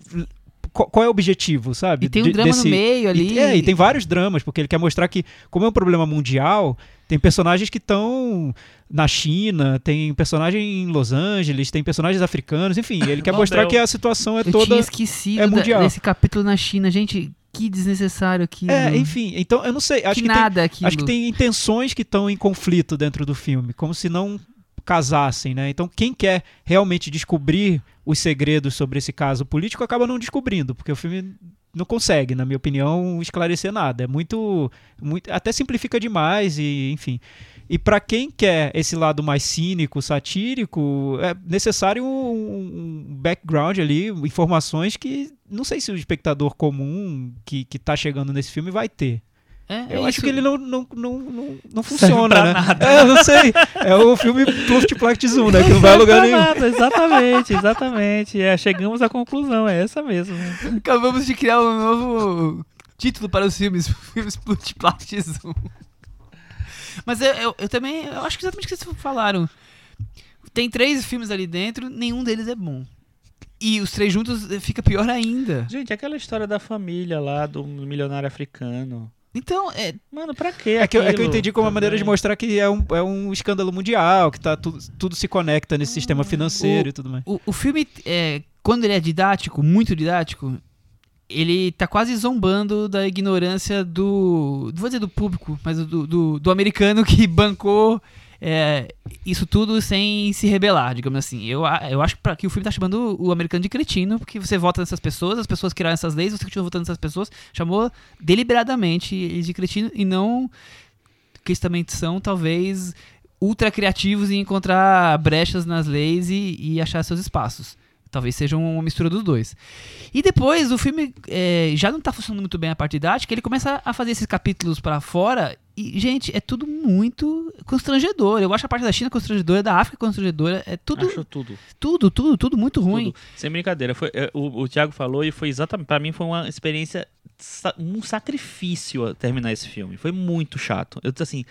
Qual qual é o objetivo, sabe? e tem um de- drama desse- no meio ali. e, é, e tem vários dramas, porque ele quer mostrar que, como é um problema mundial, tem personagens que estão na China, tem personagem em Los Angeles, tem personagens africanos, enfim, ele quer mostrar que a situação é Eu toda. tinha esquecido é da- mundial. desse capítulo na China. Gente, que desnecessário aquilo. É, enfim, então eu não sei, acho que, que, tem, nada aquilo. acho que tem intenções que estão em conflito dentro do filme, como se não casassem, né? Então quem quer realmente descobrir os segredos sobre esse caso político acaba não descobrindo, porque o filme não consegue, na minha opinião, esclarecer nada. É muito, muito até simplifica demais e, enfim. E para quem quer esse lado mais cínico, satírico, é necessário um, um background ali, informações que não sei se o espectador comum que, que tá chegando nesse filme vai ter. É, Eu é acho isso. que ele não, não, não, não, não funciona, pra né? nada. É, eu não sei. É o filme Pluft Plact Zoom, né? Que não vai a lugar nenhum. Nada, exatamente, exatamente. É, chegamos à conclusão, é essa mesmo. Acabamos de criar um novo título para os filmes, filmes Plutplast Zoom. Mas eu, eu, eu também, eu acho que exatamente o que vocês falaram. Tem três filmes ali dentro, nenhum deles é bom. E os três juntos eh, fica pior ainda. Gente, aquela história da família lá, do milionário africano. Então, é, Mano, pra quê? É que, eu- é que eu entendi como uma maneira de mostrar que é um, é um escândalo mundial, que tá tudo, tudo se conecta nesse sistema financeiro o- e tudo mais. o, o filme, é, quando ele é didático, muito didático, ele tá quase zombando da ignorância do. Não vou dizer do público, mas do, do, do americano que bancou é, isso tudo sem se rebelar, digamos assim. Eu, eu acho que o filme tá chamando o americano de cretino, porque você vota nessas pessoas, as pessoas criaram essas leis, você continua votando nessas pessoas. Chamou deliberadamente eles de cretino e não que eles também são, talvez, ultra criativos em encontrar brechas nas leis e, e achar seus espaços. Talvez seja uma mistura dos dois. E depois o filme é, já não tá funcionando muito bem a parte didática, ele começa a fazer esses capítulos pra fora e, gente, é tudo muito constrangedor. Eu acho a parte da China constrangedora, da África constrangedora, é tudo, Acho tudo. tudo, tudo, tudo muito ruim. Tudo. Sem brincadeira. Foi, é, o, o Thiago falou e foi exatamente. Pra mim foi uma experiência. Um sacrifício terminar esse filme. Foi muito chato. Eu disse assim.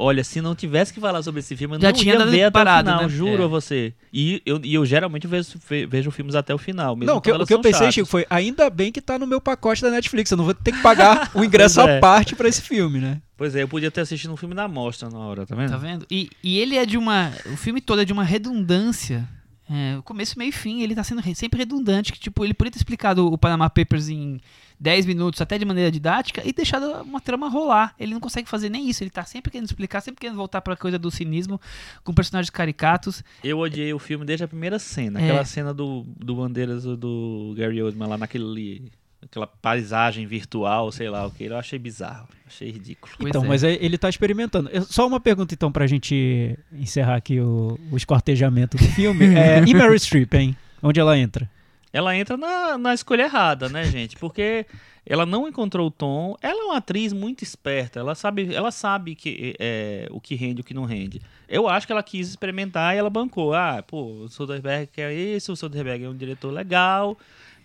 Olha, se não tivesse que falar sobre esse filme, eu Já não tinha ia ver até parado, o final, né? juro É. a você. E eu, e eu geralmente vejo, ve- vejo filmes até o final. Mesmo Não, o que, o que eu pensei, chatas. Chico, foi ainda bem que tá no meu pacote da Netflix. Eu não vou ter que pagar o ingresso Pois é. à parte pra esse filme, né? Pois é, eu podia ter assistido um filme na mostra na hora, tá vendo? Tá vendo? E, e ele é de uma. O filme todo é de uma redundância. É, o começo, meio e fim, ele tá sendo re- sempre redundante. Que, tipo, ele poderia ter explicado o Panama Papers em 10 minutos, até de maneira didática, e deixado uma trama rolar. Ele não consegue fazer nem isso. Ele tá sempre querendo explicar, sempre querendo voltar pra coisa do cinismo, com personagens caricatos. Eu odiei o filme desde a primeira cena. É. Aquela cena do, do Bandeiras do, Gary Oldman lá naquele. Aquela paisagem virtual, sei lá o que. Eu achei bizarro. Achei ridículo. Então, é. mas é- ele tá experimentando. Só uma pergunta, então, pra gente encerrar aqui o, o esquartejamento do filme. É, e Meryl Streep, hein? Onde ela entra? Ela entra na, na escolha errada, né, gente? Porque ela não encontrou o tom. Ela é uma atriz muito esperta. Ela sabe, ela sabe que, é, o que rende e o que não rende. Eu acho que ela quis experimentar e ela bancou. Ah, pô, o Soderbergh quer isso, o Soderbergh é um diretor legal.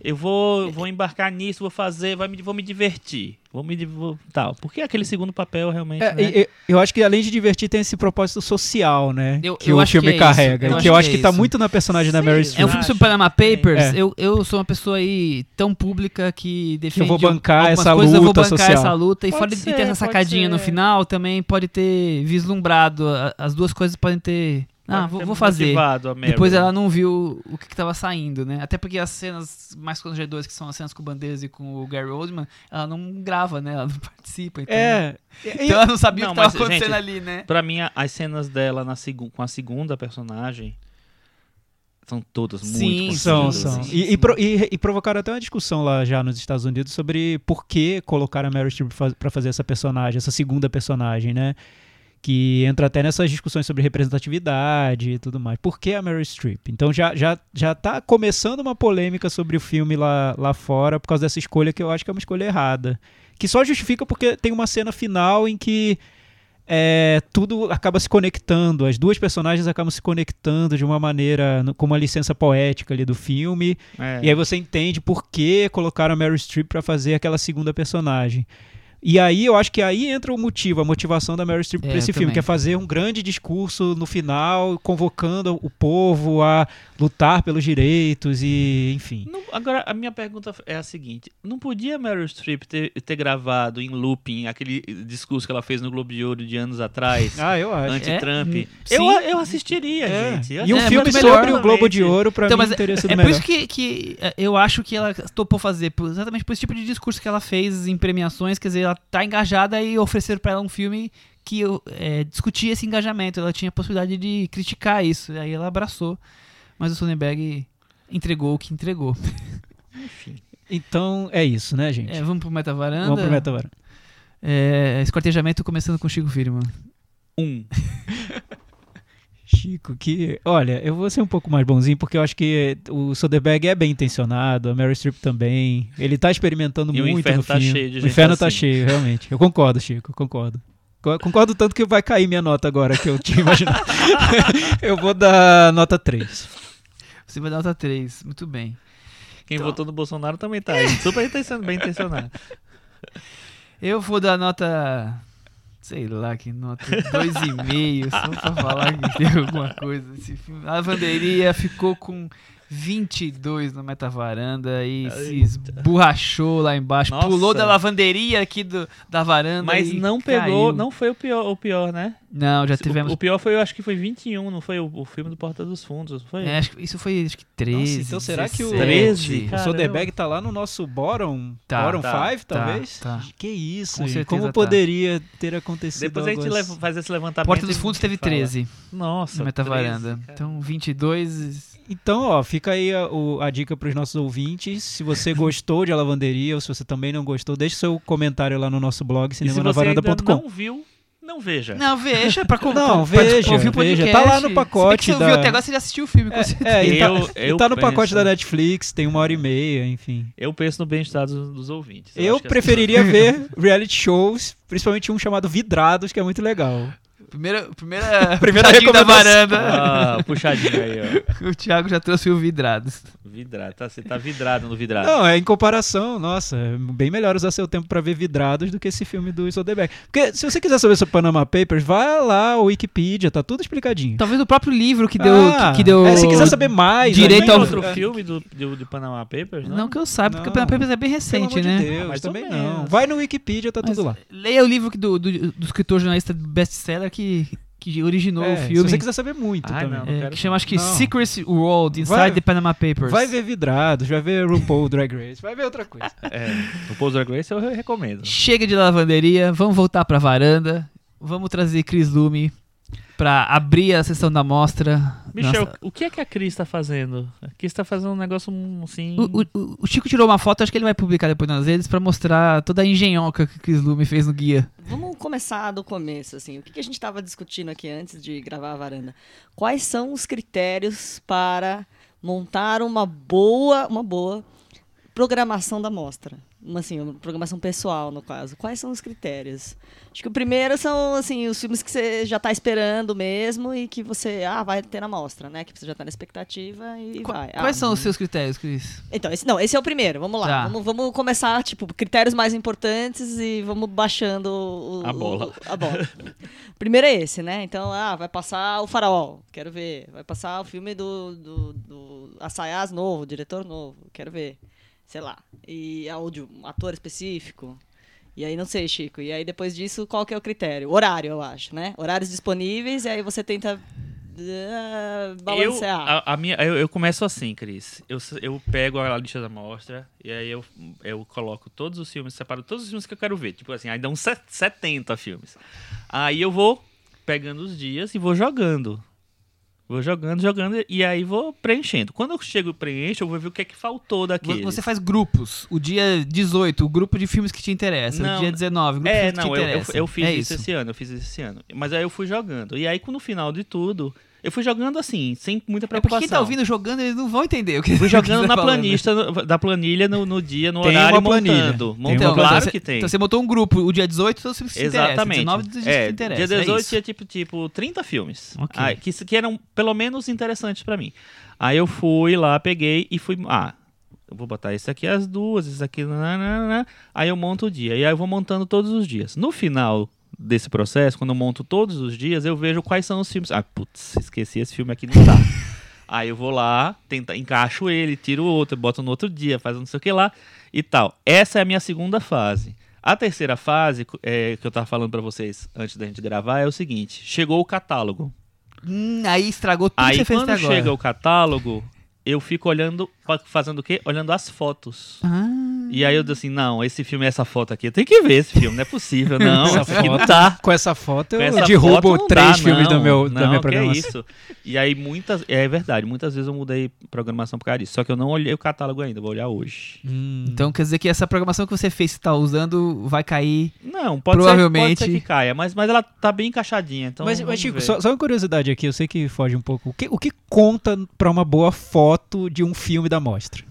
Eu vou, vou embarcar nisso, vou fazer, vai me, vou me divertir. Vou me vou, tal. Porque aquele segundo papel realmente. É, né? e- e- eu acho que além de divertir, tem esse propósito social, né? Eu- que eu o acho filme que é isso. carrega. Eu e acho que eu que acho é que tá isso. muito na personagem da Sim. Meryl É um Streep. filme sobre Panama Papers. É. Eu, eu sou uma pessoa aí tão pública que defende vou bancar algumas essa coisas, eu vou luta bancar social. essa luta. E Pode fora de ser, ter essa sacadinha no final, também pode ter vislumbrado. As duas coisas podem ter. Ah, vou, vou fazer. motivado a Meryl. Depois ela não viu o que, que tava saindo, né? Até porque as cenas mais constrangedoras, que são as cenas com o Bandeiras e com o Gary Oldman, ela não grava, né? Ela não participa. Então, É. E- então ela não sabia Não, o que tava mas, acontecendo gente, ali, né? Pra mim, as cenas dela na segu- com a segunda personagem são todas muito Sim, São, sim, são. sim, E, sim. e pro- e- e provocaram até uma discussão lá já nos Estados Unidos sobre por que colocar a Meryl Streep faz- pra fazer essa personagem, essa segunda personagem, né? Que entra até nessas discussões sobre representatividade e tudo mais. Por que a Meryl Streep? Então já, já, já tá começando uma polêmica sobre o filme lá, lá fora por causa dessa escolha que eu acho que é uma escolha errada. Que só justifica porque tem uma cena final em que é, tudo acaba se conectando, as duas personagens acabam se conectando de uma maneira, no- com uma licença poética ali do filme, É. e aí você entende por que colocaram a Meryl Streep pra fazer aquela segunda personagem. E aí eu acho que aí entra o motivo, a motivação da Meryl Streep É, pra esse eu filme, também. que é fazer um grande discurso no final, convocando o povo a lutar pelos direitos e, enfim. Não- agora, a minha pergunta é a seguinte: não podia Meryl Streep ter, ter gravado em looping aquele discurso que ela fez no Globo de Ouro de anos atrás, Ah, eu acho. anti-Trump? É? eu, Sim. eu assistiria, É. gente. Eu E um É, filme melhor, sobre o Globo de. Ouro, pra Então, mim, sido é por melhor. isso que, que é, eu acho que ela topou fazer, por- exatamente por esse tipo de discurso que ela fez em premiações, quer dizer, ela tá engajada e ofereceram pra ela um filme que é, discutia esse engajamento, ela tinha a possibilidade de criticar isso, aí ela abraçou, mas o Sonnenberg entregou o que entregou. Então é isso, né, gente? É, vamos pro Meta Varanda. Vamos pro Metavaranda. É, esquartejamento começando com Chico Firman. Um. Chico, que. Olha, eu vou ser um pouco mais bonzinho, porque eu acho que o Soderbergh é bem intencionado, a Meryl Streep também. Ele tá experimentando E o muito inferno no tá filme. cheio de O gente inferno tá assim. cheio, realmente. Eu concordo, Chico, eu concordo. Co- Concordo tanto que vai cair minha nota agora, que eu tinha imaginado. eu vou dar nota 3. Você vai dar nota 3, muito bem. Quem Então- votou no Bolsonaro também tá aí. Super bem intencionado. Eu vou dar nota. Sei lá, que nota 2,5, só pra falar que tem alguma coisa. Esse filme. A lavanderia ficou com 22 no metavaranda e se Eita. esborrachou lá embaixo. Nossa. Pulou da lavanderia aqui do, da varanda. Mas e não pegou, caiu. não foi o pior, o pior, né? Não, já O- tivemos. O, pior foi, eu acho que foi 21, não foi o, o filme do Porta dos Fundos, não foi? É, acho que isso foi acho que 13. então será que o- 17. 13? O. Soderbergh tá lá no nosso bottom, Tá, bottom tá, 5, tá, talvez? tá. Que isso, Com certeza como tá. poderia ter acontecido Depois a gente leva- assim? faz esse levantamento. Porta dos e Fundos teve fala. 13 Nossa, no metavaranda. 13, cara. Então 22. Então, ó, fica aí a, o- a dica pros nossos ouvintes. Se você gostou de A Lavanderia ou se você também não gostou, deixe seu comentário lá no nosso blog, E se você ainda cinemanavaranda.com. não viu, não veja. Não, veja pra com- Não, pra- pra veja, ouvir o veja. podcast. Tá lá no Se bem pacote que você ouviu da- até agora, você já assistiu o filme, com certeza. É, e tá, Eu- e eu tá no pacote penso- da Netflix, tem uma hora e meia, enfim. Eu penso no bem-estar dos, dos ouvintes. Eu as preferiria ver reality shows, principalmente um chamado Vidrados, que é muito legal. Primeira, primeira, Primeira da recomendação. varanda. Ah, puxadinho aí, ó. O Thiago já trouxe o vidrados. Vidrado, tá, você tá vidrado no vidrado. Não, é em comparação, nossa, é bem melhor usar seu tempo pra ver Vidrados do que esse filme do Soderbergh. Porque se você quiser saber sobre Panama Papers, vai lá, o Wikipedia, tá tudo explicadinho. Talvez o próprio livro que deu. Ah, que, que deu é, se quiser saber mais, direito aí- Tem ao- outro filme do, do, de Panama Papers, não? Não que eu saiba, porque o Panama Papers é bem Pelo recente, amor né? de Deus, Mais ou também não. Vai no Wikipedia, tá Mas tudo lá. Leia o livro que do, do, do escritor jornalista best-seller que, que originou É, o se filme. você quiser saber muito Ai, também. não. É, quero que chama, acho que Não. Secret World Inside Vai- the Panama Papers. Vai ver Vidrados, vai ver RuPaul Drag Race, vai ver outra coisa. É, o Paul Drag Race eu recomendo. Chega de lavanderia, vamos voltar pra varanda. Vamos trazer Chris Lume pra abrir a sessão da mostra. Michel, Nossa, o que é que a Cris tá fazendo? A Cris tá fazendo um negócio assim... O, o- o Chico tirou uma foto, acho que ele vai publicar depois nas redes pra mostrar toda a engenhoca que o Chris Lume fez no guia. Vamos começar do começo, assim. O que, que a gente estava discutindo aqui antes de gravar a varanda? Quais são os critérios para montar uma boa, uma boa programação da mostra? Uma, assim, uma programação pessoal, no caso. Quais são os critérios? Acho que o primeiro são, assim, os filmes que você já está esperando mesmo e que você, ah, vai ter na mostra, né? Que você já está na expectativa e Qua- vai. Ah, Quais são os seus critérios, Cris? então, esse, não, esse é o primeiro. Vamos lá. Tá. Vamos, vamos começar, tipo, critérios mais importantes e vamos baixando o, A bola. o- a bola. primeiro é esse, né? Então, ah, vai passar o Farol, quero ver. Vai passar o filme do, do, do Assayas novo, diretor novo, quero ver. Sei lá. E áudio, um ator específico. E aí, não sei, Chico. E aí, depois disso, qual que é o critério? Horário, eu acho, né? Horários disponíveis, e aí você tenta Eu, balancear. a, a minha, eu, eu começo assim, Cris. Eu, eu pego a lista da mostra e aí eu, eu coloco todos os filmes, separo todos os filmes que eu quero ver. Tipo assim, aí set- 70 filmes. Aí eu vou pegando os dias e vou jogando. Vou jogando, jogando e aí vou preenchendo. Quando eu chego e preencho, eu vou ver o que é que faltou daquele. Você faz grupos. O dia 18, o grupo de filmes que te interessa. Não, o dia 19, o grupo de É, filmes que não, te eu, eu, interessa. eu fiz é isso, isso. esse ano, eu fiz isso esse ano. Mas aí eu fui jogando. E aí, no final de tudo, eu fui jogando assim, sem muita É porque preocupação. quem tá ouvindo jogando, eles não vão entender o que Fui você jogando tá na planilha, no- da planilha no, no dia, no Tem horário, uma montando. Montando. uma claro você, que tem. Então você montou um grupo, o dia 18 todos os filmes que te interessam. Exatamente. 19 dos é, que te interessam. dia é 18 isso. tinha tipo, tipo 30 filmes. Ah, que, que eram pelo menos interessantes pra mim. Aí eu fui lá, peguei e fui. Ah, eu vou botar esse aqui as duas, esse aqui. nananana. Aí eu monto o dia. E aí eu vou montando todos os dias. No final desse processo, quando eu monto todos os dias, eu vejo quais são os filmes. Ah, putz, esqueci esse filme aqui, não tá. Aí eu vou lá, tenta, encaixo ele, tiro outro, boto no outro dia, faz não sei o que lá e tal. Essa é a minha segunda fase. A terceira fase, é, que eu tava falando pra vocês antes da gente gravar, é o seguinte: chegou o catálogo. Hum, aí estragou tudo que Aí você fez quando até agora. chega o catálogo, eu fico olhando, fa- fazendo o quê? Olhando as fotos. Ah, E aí eu digo assim: não, esse filme é essa foto aqui. Eu tenho que ver esse filme, não é possível. Não, Essa não foto- tá. Com essa foto eu Com essa derrubo foto três dá, filmes não, do meu, não, da minha que programação. é isso. E aí muitas, é verdade, muitas vezes eu mudei programação por causa disso. Só que eu não olhei o catálogo ainda, vou olhar hoje. Hum. então quer dizer que essa programação que você fez, que tá usando, vai cair. Não, pode Provavelmente- ser, pode ser que caia, mas, mas ela tá bem encaixadinha, então mas, mas, Chico, só, só uma curiosidade aqui, eu sei que foge um pouco. O que, o que conta pra uma boa foto de um filme da mostra?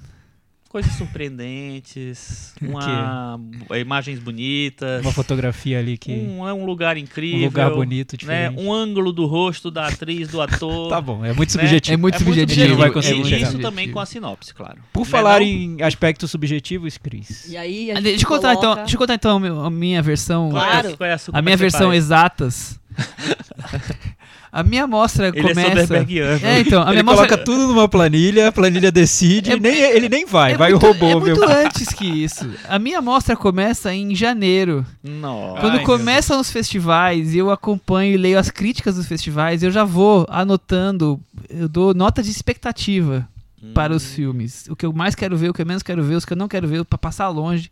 Coisas surpreendentes, uma, imagens bonitas, Uma fotografia ali que. um, é um lugar incrível, um lugar bonito, né? diferente. Um ângulo do rosto da atriz, do ator. Tá bom, é muito né? subjetivo. É muito É subjetivo. não vai E conseguir é muito chegar. isso também com a sinopse, claro. Por Né, falar não? em aspectos subjetivos, Cris. E aí, a gente Deixa eu contar então, coloca- deixa eu contar então a mi- a minha versão. Claro. Qual é a, A minha é versão faz? exatas. A minha amostra Ele é começa. Soderberghiano. É, então, a minha Ele amostra coloca tudo numa planilha, a planilha decide, É- nem, ele nem vai, é vai muito, o robô, É muito antes que isso. A minha amostra começa em janeiro. Nossa. Quando Ai, começam os festivais eu acompanho e leio as críticas dos festivais, eu já vou anotando, eu dou nota de expectativa para os filmes. O que eu mais quero ver, o que eu menos quero ver, os que eu não quero ver, para passar longe.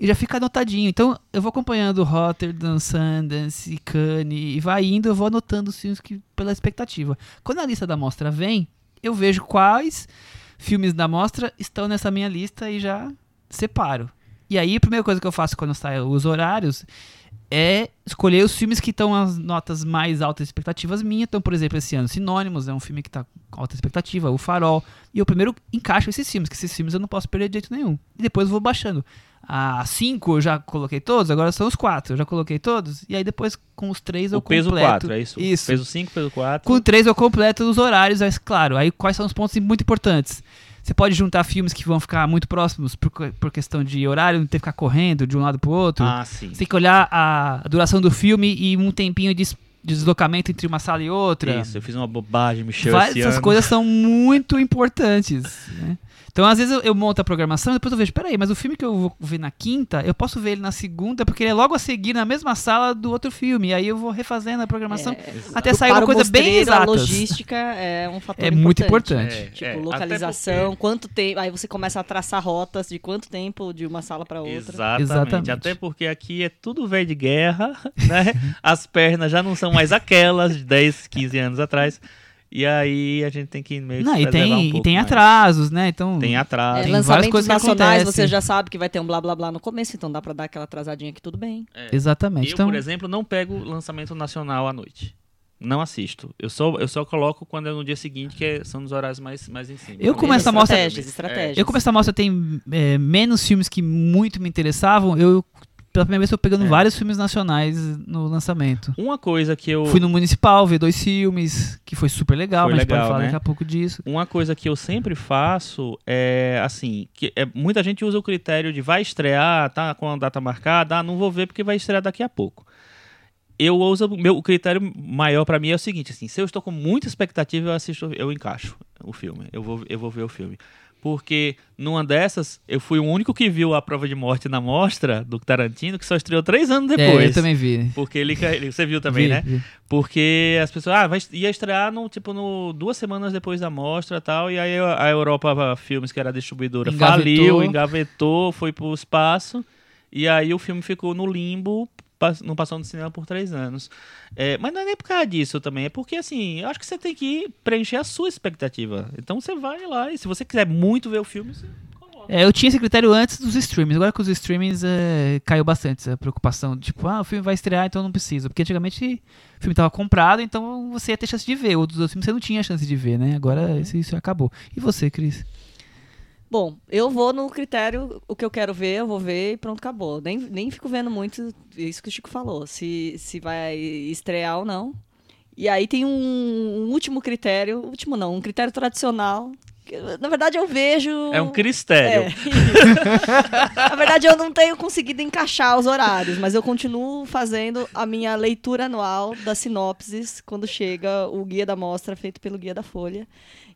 E já fica anotadinho. Então eu vou acompanhando Rotterdam, Sundance, Cannes, e vai indo, eu vou anotando os filmes que, pela expectativa. Quando a lista da mostra vem, eu vejo quais filmes da mostra estão nessa minha lista e já separo. E aí a primeira coisa que eu faço quando saem os horários é escolher os filmes que estão as notas mais altas expectativas minhas. Então, por exemplo, esse ano Sinônimos é um filme que está com alta expectativa, O Farol. E eu primeiro encaixo esses filmes, que esses filmes eu não posso perder de jeito nenhum. E depois eu vou baixando. A cinco eu já coloquei todos, agora são os quatro. Eu já coloquei todos. E aí depois com os três eu O peso completo. 4, é isso? Isso. Peso 5, peso 4. Com três eu completo os horários, mas claro, aí quais são os pontos muito importantes? Você pode juntar filmes que vão ficar muito próximos por, por questão de horário, não ter que ficar correndo de um lado pro outro. Ah, sim. Você tem que olhar a, duração do filme e um tempinho de, es- de deslocamento entre uma sala e outra. Isso, eu fiz uma bobagem, Michel, esse essas ano. coisas são muito importantes. né? Então, às vezes, eu, eu monto a programação e depois eu vejo, peraí, mas o filme que eu vou ver na quinta, eu posso ver ele na segunda, porque ele é logo a seguir na mesma sala do outro filme. E aí eu vou refazendo a programação É, até sair uma coisa bem mostreiro, A exata. logística é um fator É muito importante. É, Tipo, é, localização, quanto tempo. Aí você começa a traçar rotas de quanto tempo de uma sala para outra. Exatamente. Exatamente. Até porque aqui é tudo velho de guerra, né? As pernas já não são mais aquelas de 10, 15 anos atrás. E aí a gente tem que meio que Não, e preservar tem, um e pouco tem mais. atrasos, né? Então, Tem atraso. É, Tem várias lançamentos coisas que nacionais, acontecem. você já sabe que vai ter um blá blá blá no começo, então dá pra dar aquela atrasadinha que tudo bem. exatamente. Eu, então, por exemplo, não pego lançamento nacional à noite. Não assisto. Eu só, eu só coloco quando é no dia seguinte, que é- são os horários mais, mais em cima. Eu Também começo a é mostra- Estratégias, estratégias. eu como essa mostra tem é, menos filmes que muito me interessavam, eu pela primeira vez tô pegando É. vários filmes nacionais no lançamento. Uma coisa que eu. Fui no Municipal ver dois filmes, que foi super legal, Foi mas a gente legal, pode falar né? daqui a pouco disso. Uma coisa que eu sempre faço é assim, que é, muita gente usa o critério de vai estrear, tá com a data marcada, ah, não vou ver porque vai estrear daqui a pouco. Eu uso meu o critério maior pra mim é o seguinte, assim, se eu estou com muita expectativa, eu assisto, eu encaixo o filme. Eu vou eu vou ver o filme. Porque numa dessas, eu fui o único que viu a prova de morte na mostra do Tarantino, que só estreou três anos depois. É, eu também vi. Porque ele, ele- você viu também, Vi, né? vi. Porque as pessoas, ah, vai, ia estrear no, tipo, no, duas semanas depois da mostra e tal, e aí a Europa Filmes, que era a distribuidora, Engavetou. faliu, engavetou, foi pro espaço, e aí o filme ficou no limbo, não passou no cinema por três anos. É, mas não é nem por causa disso também, é porque, assim, eu acho que você tem que preencher a sua expectativa. Então você vai lá, e se você quiser muito ver o filme, você coloca. É, eu tinha esse critério antes dos streamings. Agora com os streamings é, caiu bastante essa preocupação. Tipo, ah, o filme vai estrear, então não preciso. Porque antigamente o filme estava comprado, então você ia ter chance de ver. Outros dois filmes você não tinha chance de ver, né? Agora isso, isso acabou. E você, Cris? Bom, eu vou no critério, o que eu quero ver, eu vou ver e pronto, acabou. Nem, nem fico vendo muito isso que o Chico falou, se, se vai estrear ou não. E aí tem um, um último critério, último não, um critério tradicional. que, na verdade, eu vejo. É um cristério. É. Na verdade, eu não tenho conseguido encaixar os horários, mas eu continuo fazendo a minha leitura anual das sinopses quando chega o guia da mostra feito pelo guia da Folha.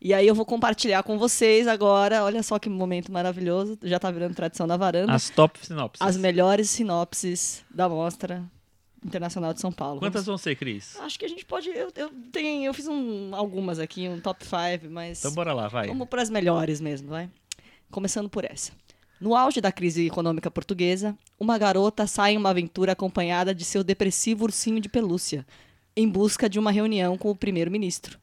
E aí eu vou compartilhar com vocês agora. Olha só que momento maravilhoso, já tá virando tradição da varanda. As top sinopses. As melhores sinopses da mostra internacional de São Paulo. Quantas Vamos- vão ser, Cris? Acho que a gente pode. Eu, eu, tenho, eu fiz um, algumas aqui, um top 5, mas. Então bora lá, vai. Vamos para as melhores mesmo, vai. Começando por essa. No auge da crise econômica portuguesa, uma garota sai em uma aventura acompanhada de seu depressivo ursinho de pelúcia, em busca de uma reunião com o primeiro-ministro.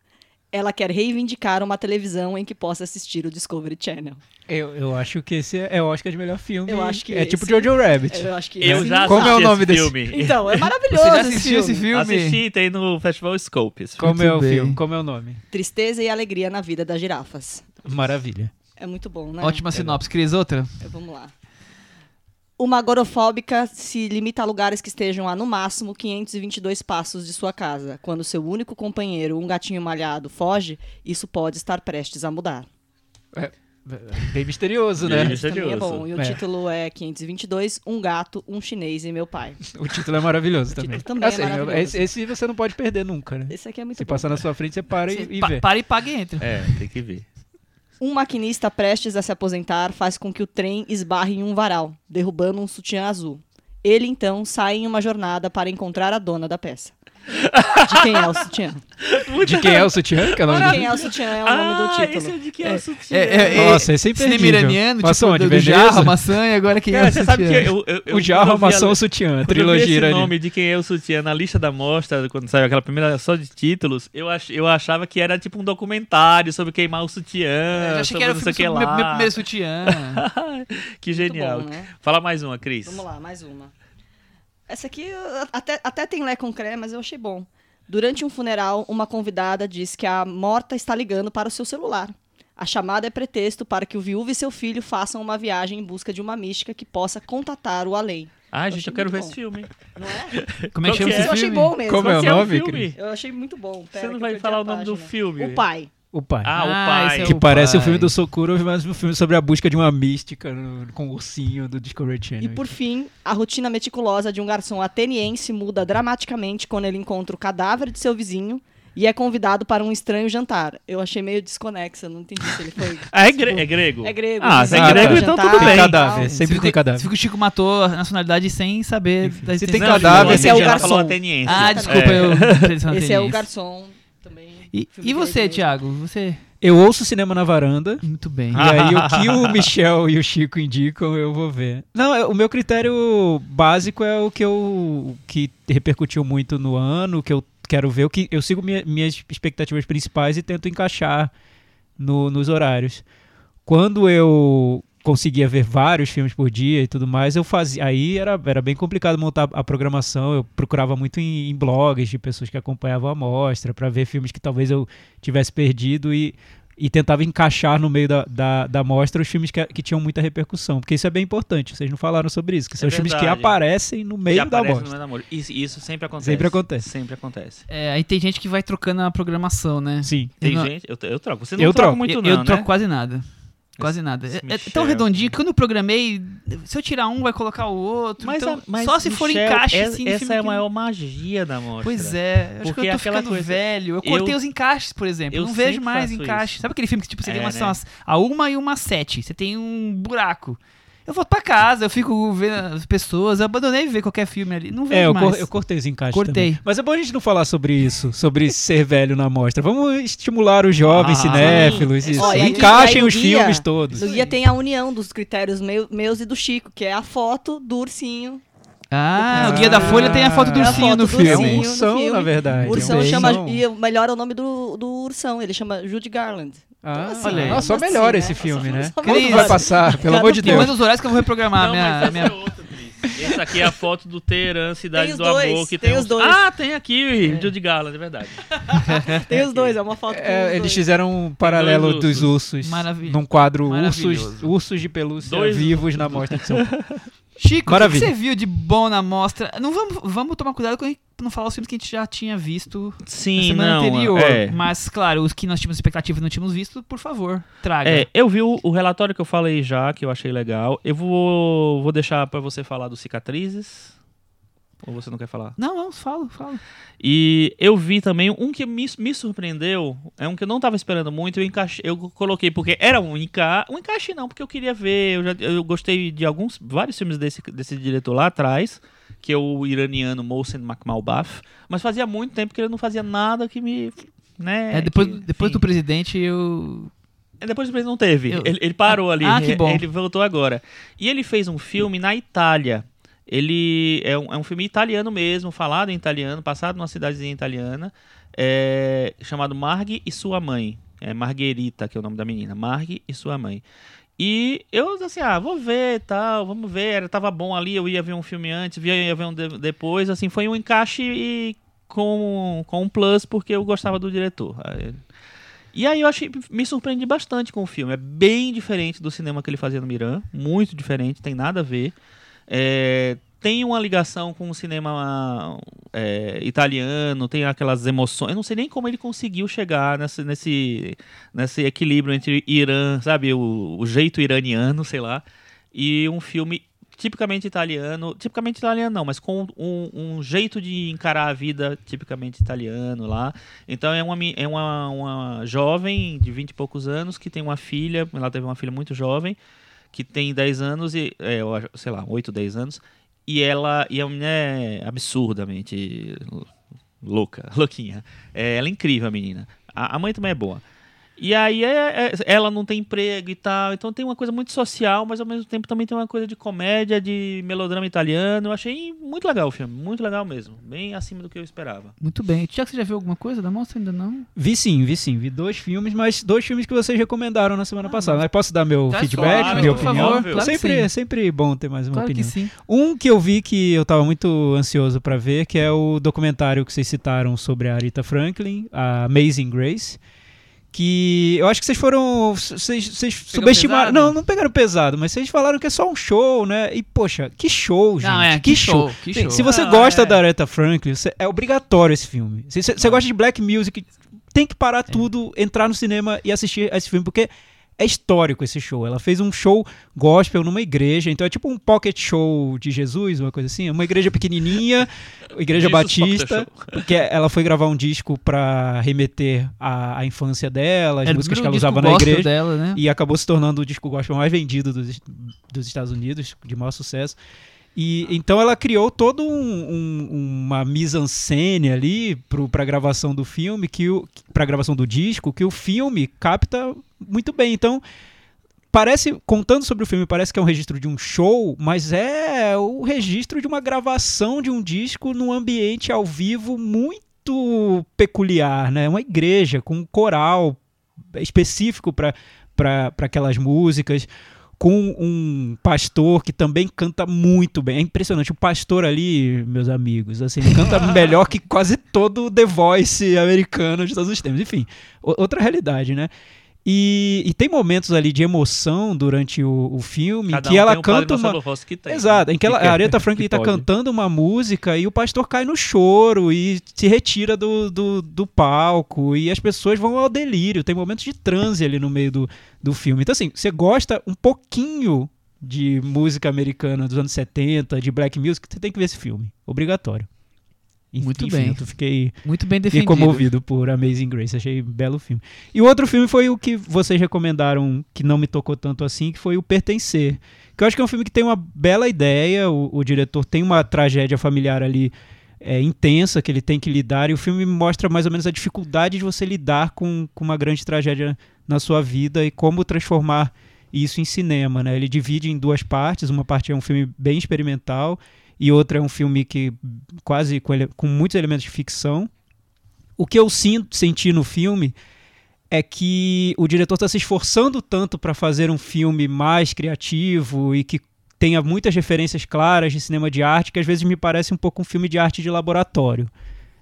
Ela quer reivindicar uma televisão em que possa assistir o Discovery Channel. Eu, eu acho que esse é, é o Oscar de melhor filme. Eu acho que é tipo esse- Jojo Rabbit. Eu acho que Eu esse- já Como é o nome esse desse- filme. Então, é maravilhoso Você já esse assistiu filme. esse filme? Assisti, tem no Festival Scope. esse. Como é o bem. filme? Como é o nome? Tristeza e alegria na vida das girafas. Maravilha. É muito bom, né? Ótima sinopse. Cris, outra? Vamos lá. Uma agorofóbica se limita a lugares que estejam a, no máximo, 522 passos de sua casa. Quando seu único companheiro, um gatinho malhado, foge, isso pode estar prestes a mudar. Bem misterioso, Bem né? misterioso. É bom. E o É. título é 522, Um Gato, Um Chinês e Meu Pai. O título é maravilhoso também. também é Assim, maravilhoso. Esse, esse você não pode perder nunca, né? Esse aqui é muito Se bom. passar na sua frente, você para e, e Pa- vê. para e paga e entra. É, tem que ver. Um maquinista prestes a se aposentar faz com que o trem esbarre em um varal, derrubando um sutiã azul. Ele então sai em uma jornada para encontrar a dona da peça. De quem é o sutiã? De quem é o sutiã? Que é o nome De do... quem é o sutiã é o nome do título. esse é de que é, o sutiã. É, é, é, Nossa, esse é cinema imperdível. iraniano, Passou tipo, onde? do, do Veneza? jarro, a maçã, e agora quem é Cara, o você sabe que sutiã? eu, eu, eu O jarro, quando eu a vi maçã, a- o sutiã. Trilogia iraniana. nome de quem é o sutiã na lista da mostra, quando saiu aquela primeira só de títulos, eu, ach, eu achava que era tipo um documentário sobre queimar o sutiã. Eu achei que sobre era o filme sobre meu, meu primeiro sutiã. que genial. bom, né? Fala mais uma, Cris. Vamos lá, mais uma. Essa aqui eu- até, até tem lé com cré, mas eu achei bom. Durante um funeral, uma convidada diz que a morta está ligando para o seu celular. A chamada é pretexto para que o viúvo e seu filho façam uma viagem em busca de uma mística que possa contatar o além. Ai, Eu gente, eu quero ver muito esse filme. Não é? Como é que chama esse é? Eu achei filme? bom mesmo. Como é o é nome, filme? Cris? Eu achei muito bom. Você Pera não que eu vai falar o nome do filme? O Pai. O pai. Ah, o Ah, pai. esse é que o parece o pai. filme do Sokurov, mas um filme sobre a busca de uma mística no- com o ursinho do Discovery Channel. E por fim, a rotina meticulosa de um garçom ateniense muda dramaticamente quando ele encontra o cadáver de seu vizinho e é convidado para um estranho jantar. Eu achei meio desconexa, não entendi se ele foi. Ah, é, gre- é grego? É grego. Ah, se é grego, jantar, então tudo bem. cadáver, Se sempre tem cadáver. Se o Chico matou a nacionalidade sem saber da se existência. tem Não, cadáver, esse é o garçom. falou ateniense. Ah, desculpa, É. eu. Esse é o garçom também. E, e você. Thiago? Você. Eu ouço cinema na varanda. Muito bem. E aí, o que o Michel e o Chico indicam, eu vou ver. Não, é- o meu critério básico é o que eu que repercutiu muito no ano, o que eu quero ver, o que eu sigo minha- minhas expectativas principais e tento encaixar no- nos horários. Quando eu conseguia ver vários filmes por dia e tudo mais, eu fazia. Aí era, era bem complicado montar a programação. Eu procurava muito em, em blogs de pessoas que acompanhavam a mostra para ver filmes que talvez eu tivesse perdido e, e tentava encaixar no meio da, da, da mostra os filmes que, que tinham muita repercussão. Porque isso é bem importante. Vocês não falaram sobre isso, que são É os filmes que aparecem no meio da aparece no mostra. meio da mostra. Isso, isso sempre acontece. Sempre acontece. Sempre acontece. É, aí tem gente que vai trocando a programação, né? Sim. Tem Eu não- gente, eu, eu troco. Você não Eu troca muito eu, não, eu né? troco quase nada. Quase nada. É, é tão redondinho que quando eu programei, se eu tirar um, vai colocar o outro. Mas, então, a- mas só se for Michel, encaixe, é- assim, Essa é a que- maior magia da mostra. Pois é, acho Porque que eu tô ficando coisa- velho. Eu eu- cortei os encaixes, por exemplo. eu Eu não vejo mais encaixe. isso. Sabe aquele filme que tipo, você tem É, uma, né? a uma e uma sete. Você tem um buraco. Eu volto pra casa, eu fico vendo as pessoas. Eu abandonei ver qualquer filme ali. Não vejo É, eu, mais. cor- eu cortei os encaixes Cortei. também. Mas é bom a gente não falar sobre isso, sobre ser velho na mostra. Vamos estimular os jovens Ah, cinéfilos. Isso. Aí- Encaixem os guia- filmes todos. No guia tem a união dos critérios meu- meus e do Chico, que é a foto do ursinho. Ah, o Guia da Folha tem a foto do É ursinho foto no do filme. É um ursinho. no ursão, filme. na verdade. O ursão é um chama. ursão. E o melhor é o nome do, do ursão, ele chama Judy Garland. Ah, assim, olha aí. Nossa, só assim, melhora né? esse filme, Só- né? só Quando vai passar? Pelo amor de Deus. manda os horários que eu vou reprogramar Não, minha, mas essa minha... é. Essa aqui é a foto do Teherã, Cidade Tem do dois, Amor. Que tem tem, os dois. Ah, tem aqui, Judy Garland, é verdade. Tem os dois, é uma foto com É, eles dois. fizeram um paralelo dois dos ursos Maravilha- num quadro maravilhoso. ursos, ursos de pelúcia Dois- vivos na mostra de São Paulo. Chico, o que você viu de bom na mostra? Não vamos, vamos tomar cuidado com não falar os filmes que a gente já tinha visto na Sim, semana não. anterior. É. Mas, claro, os que nós tínhamos expectativa e não tínhamos visto, por favor, traga. É, eu vi o, o relatório que eu falei já, que eu achei legal. Eu vou, vou deixar pra você falar dos cicatrizes. Ou você não quer falar? Não, não, falo, falo. E eu vi também um que me, me surpreendeu, é um que eu não tava esperando muito, eu, encaixei, eu coloquei porque era um encaixe, um encaixe não, porque eu queria ver, eu, já, eu gostei de alguns, vários filmes desse, desse diretor lá atrás, que é o iraniano Mohsen Makhmalbaf, mas fazia muito tempo que ele não fazia nada que me... Né, É, depois que, depois do presidente, eu. É, Depois do presidente não teve. Eu- Ele, ele parou ali. Ah, que bom. Ele voltou agora. E ele fez um filme na Itália. Ele é um, é um filme italiano mesmo, falado em italiano, passado numa cidadezinha italiana, é, chamado Marghe e sua mãe. É Margherita, que é o nome da menina. Marghe e sua mãe. E eu, assim, ah, vou ver tal, vamos ver. Era, tava bom ali, eu ia ver um filme antes, via- ia ver um de- depois. Assim, foi um encaixe e com, com um plus, porque eu gostava do diretor. E aí eu achei, me surpreendi bastante com o filme. É bem diferente do cinema que ele fazia no Miran, muito diferente, tem nada a ver. É, tem uma ligação com o cinema é, italiano, tem aquelas emoções. Eu não sei nem como ele conseguiu chegar nesse, nesse, nesse equilíbrio entre Irã, sabe, o, o jeito iraniano, sei lá, e um filme tipicamente italiano, tipicamente italiano não, mas com um, um, jeito de encarar a vida tipicamente italiano lá. Então é uma, é uma, uma jovem de 20 e poucos anos que tem uma filha, ela teve uma filha muito jovem, que tem 10 anos e, é, sei lá, 8, 10 anos, e ela e a menina é absurdamente louca, louquinha. É, ela é incrível, a menina. A, a mãe também é boa. E aí é, é, ela não tem emprego e tal. Então tem uma coisa muito social, mas ao mesmo tempo também tem uma coisa de comédia, de melodrama italiano. Eu achei muito legal o filme, muito legal mesmo. Bem acima do que eu esperava. Muito bem. Tiago, você já viu alguma coisa da mostra? Ainda não? Vi sim, vi sim. Vi dois filmes, mas dois filmes que vocês recomendaram na semana ah, passada. Mas posso dar meu feedback, claro, minha opinião? Favor, claro sempre, é sempre bom ter mais uma claro opinião. Que sim. Um que eu vi que eu tava muito ansioso para ver, que é o documentário que vocês citaram sobre a Arita Franklin, a Amazing Grace que eu acho que vocês foram. Vocês, vocês subestimaram. Não, não pegaram pesado, mas vocês falaram que é só um show, né? E, poxa, que show, gente. Não, é, que, que show. show. Que show. Se você gosta é. da Aretha Franklin, é obrigatório esse filme. Se você gosta de black music, tem que parar é. tudo, entrar no cinema e assistir esse filme, porque é histórico esse show. Ela fez um show gospel numa igreja, então é tipo um pocket show de Jesus, uma coisa assim. Uma igreja pequenininha, igreja batista, porque ela foi gravar um disco para remeter à, à, infância dela, as Era músicas que ela usava na igreja. Dela, né? E acabou se tornando o disco gospel mais vendido dos, dos Estados Unidos, de maior sucesso. E então ela criou todo um, um, uma mise-en-scène ali para a gravação do filme, que para a gravação do disco, que o filme capta muito bem. Então parece contando sobre o filme parece que é um registro de um show, mas é o registro de uma gravação de um disco num ambiente ao vivo muito peculiar, né? Uma igreja com um coral específico para para aquelas músicas com um pastor que também canta muito bem. É impressionante. O pastor ali, meus amigos, assim, canta melhor que quase todo o The Voice americano de todos os tempos. Enfim, outra realidade, né? E, e, tem momentos ali de emoção durante o, o filme Cada que um ela um canta uma que tem, exato né? em que ela, a Aretha Franklin está cantando uma música e o pastor cai no choro e se retira do, do, do, palco e as pessoas vão ao delírio. Tem momentos de transe ali no meio do, do filme. Então assim você gosta um pouquinho de música americana dos anos 70 de black music você tem que ver esse filme. Obrigatório muito Enfim, bem. Eu fiquei, Muito bem defendido. fiquei comovido por Amazing Grace. Achei um belo filme. E o outro filme foi o que vocês recomendaram, que não me tocou tanto assim, que foi o Pertencer. Que eu acho que é um filme que tem uma bela ideia. O, o diretor tem uma tragédia familiar ali é, intensa que ele tem que lidar. E o filme mostra mais ou menos a dificuldade de você lidar com, com uma grande tragédia na sua vida e como transformar isso em cinema. Né? Ele divide em duas partes. Uma parte é um filme bem experimental e outra é um filme que quase com, ele, com muitos elementos de ficção. O que eu sinto, senti no filme é que o diretor está se esforçando tanto para fazer um filme mais criativo e que tenha muitas referências claras de cinema de arte que às vezes me parece um pouco um filme de arte de laboratório.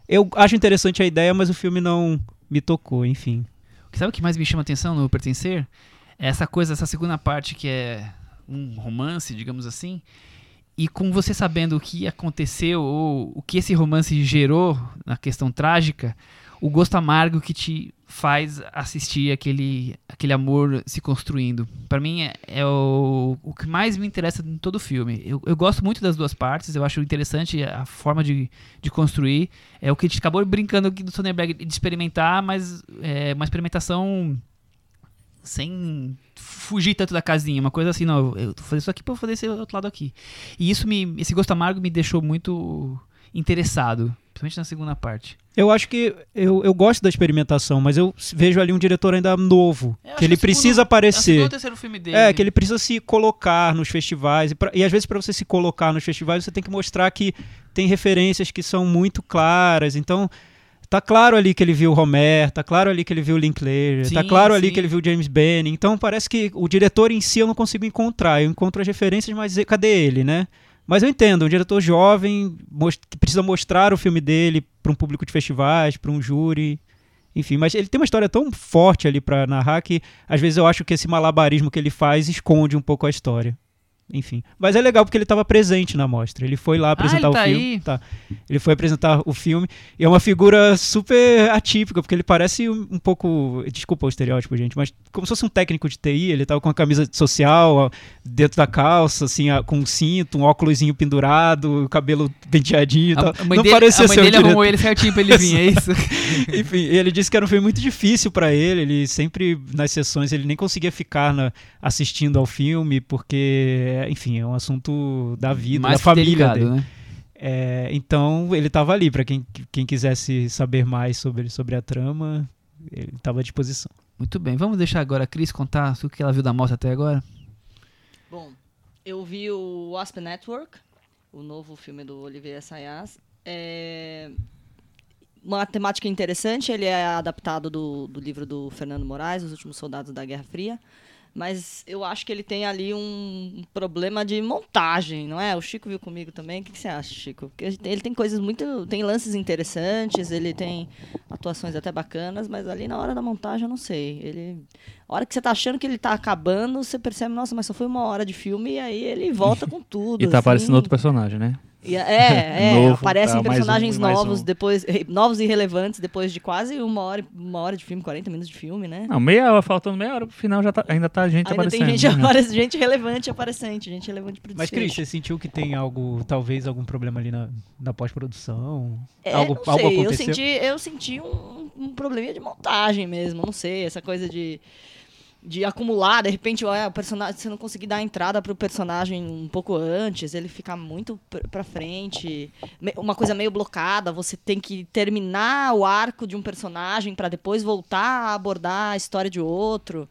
Eu acho interessante a ideia, mas o filme não me tocou, enfim. Sabe o que mais me chama atenção no Pertencer? É essa coisa, essa segunda parte que é um romance, digamos assim, e com você sabendo o que aconteceu ou o que esse romance gerou na questão trágica, o gosto amargo que te faz assistir aquele, aquele amor se construindo. Para mim é, é, o, o que mais me interessa em todo o filme. Eu, eu gosto muito das duas partes, eu acho interessante a forma de, de construir. É o que a gente acabou brincando aqui do Sonnenberg de experimentar, mas é uma experimentação sem fugir tanto da casinha, uma coisa assim, não, eu vou fazer isso aqui para fazer esse outro lado aqui. E isso me, esse gosto amargo me deixou muito interessado, principalmente na segunda parte. Eu acho que eu, eu gosto da experimentação, mas eu vejo ali um diretor ainda novo, que ele precisa segundo, aparecer. É o terceiro filme dele. É, que ele precisa se colocar nos festivais e, pra, e às vezes para você se colocar nos festivais você tem que mostrar que tem referências que são muito claras. Então, Tá claro ali que ele viu o Homer, tá claro ali que ele viu o Linklater, sim, tá claro sim. ali que ele viu o James Benning. Então parece que o diretor em si eu não consigo encontrar. Eu encontro as referências, mas cadê ele, né? Mas eu entendo, um diretor jovem que precisa mostrar o filme dele para um público de festivais, para um júri. Enfim, mas ele tem uma história tão forte ali para narrar que às vezes eu acho que esse malabarismo que ele faz esconde um pouco a história. Enfim. Mas é legal porque ele estava presente na mostra. Ele foi lá apresentar ele o tá filme. aí? Tá. Ele foi apresentar o filme. E é uma figura super atípica, porque ele parece um, um pouco. Desculpa o estereótipo, gente, mas como se fosse um técnico de TI. Ele tava com a camisa social ó, dentro da calça, assim, ó, com um cinto, um óculosinho pendurado, o cabelo penteadinho e tal. A mãe Não dele, parecia a mãe ser um dele arrumou diretor. ele certinho pra ele vir, é isso? Enfim, ele disse que era um filme muito difícil pra ele. Ele sempre, nas sessões, ele nem conseguia ficar na- assistindo ao filme, porque, enfim, é um assunto da vida, Mais da família delicado, dele. né? É, então, ele estava ali. Pra quem, quem quisesse saber mais sobre, sobre a trama, ele estava à disposição. Muito bem, vamos deixar agora a Cris contar o que ela viu da mostra até agora. Bom, eu vi o Wasp Network, o novo filme do Olivier Assayas. É uma temática interessante, ele é adaptado do, do livro do Fernando Moraes, Os Últimos Soldados da Guerra Fria. Mas eu acho que ele tem ali um problema de montagem, não é? O Chico viu comigo também. O que que você acha, Chico? Porque ele tem coisas muito. tem lances interessantes, ele tem atuações até bacanas, mas ali na hora da montagem eu não sei. Ele. A hora que você tá achando que ele tá acabando, você percebe, nossa, mas só foi uma hora de filme e aí ele volta com tudo. E tá assim. aparecendo outro personagem, né? E é, é, Novo, aparecem tá, um, personagens mais novos um. depois, novos e relevantes depois de quase uma hora, uma hora de filme, 40 minutos de filme, né? Não, meia hora, faltando meia hora pro final, já tá, ainda tá gente Ainda aparecendo. tem gente, né? apare- gente relevante aparecendo, gente relevante pro Mas. Cris, você sentiu que tem algo, talvez algum problema ali na, na pós-produção? É, algo, não algo sei, eu aconteceu? senti, eu senti um, um probleminha de montagem mesmo, não sei, essa coisa de, de acumular, de repente, olha, o personagem, você não conseguir dar a entrada pro personagem um pouco antes, ele fica muito pr- pra frente, uma coisa meio blocada, você tem que terminar o arco de um personagem pra depois voltar a abordar a história de outro.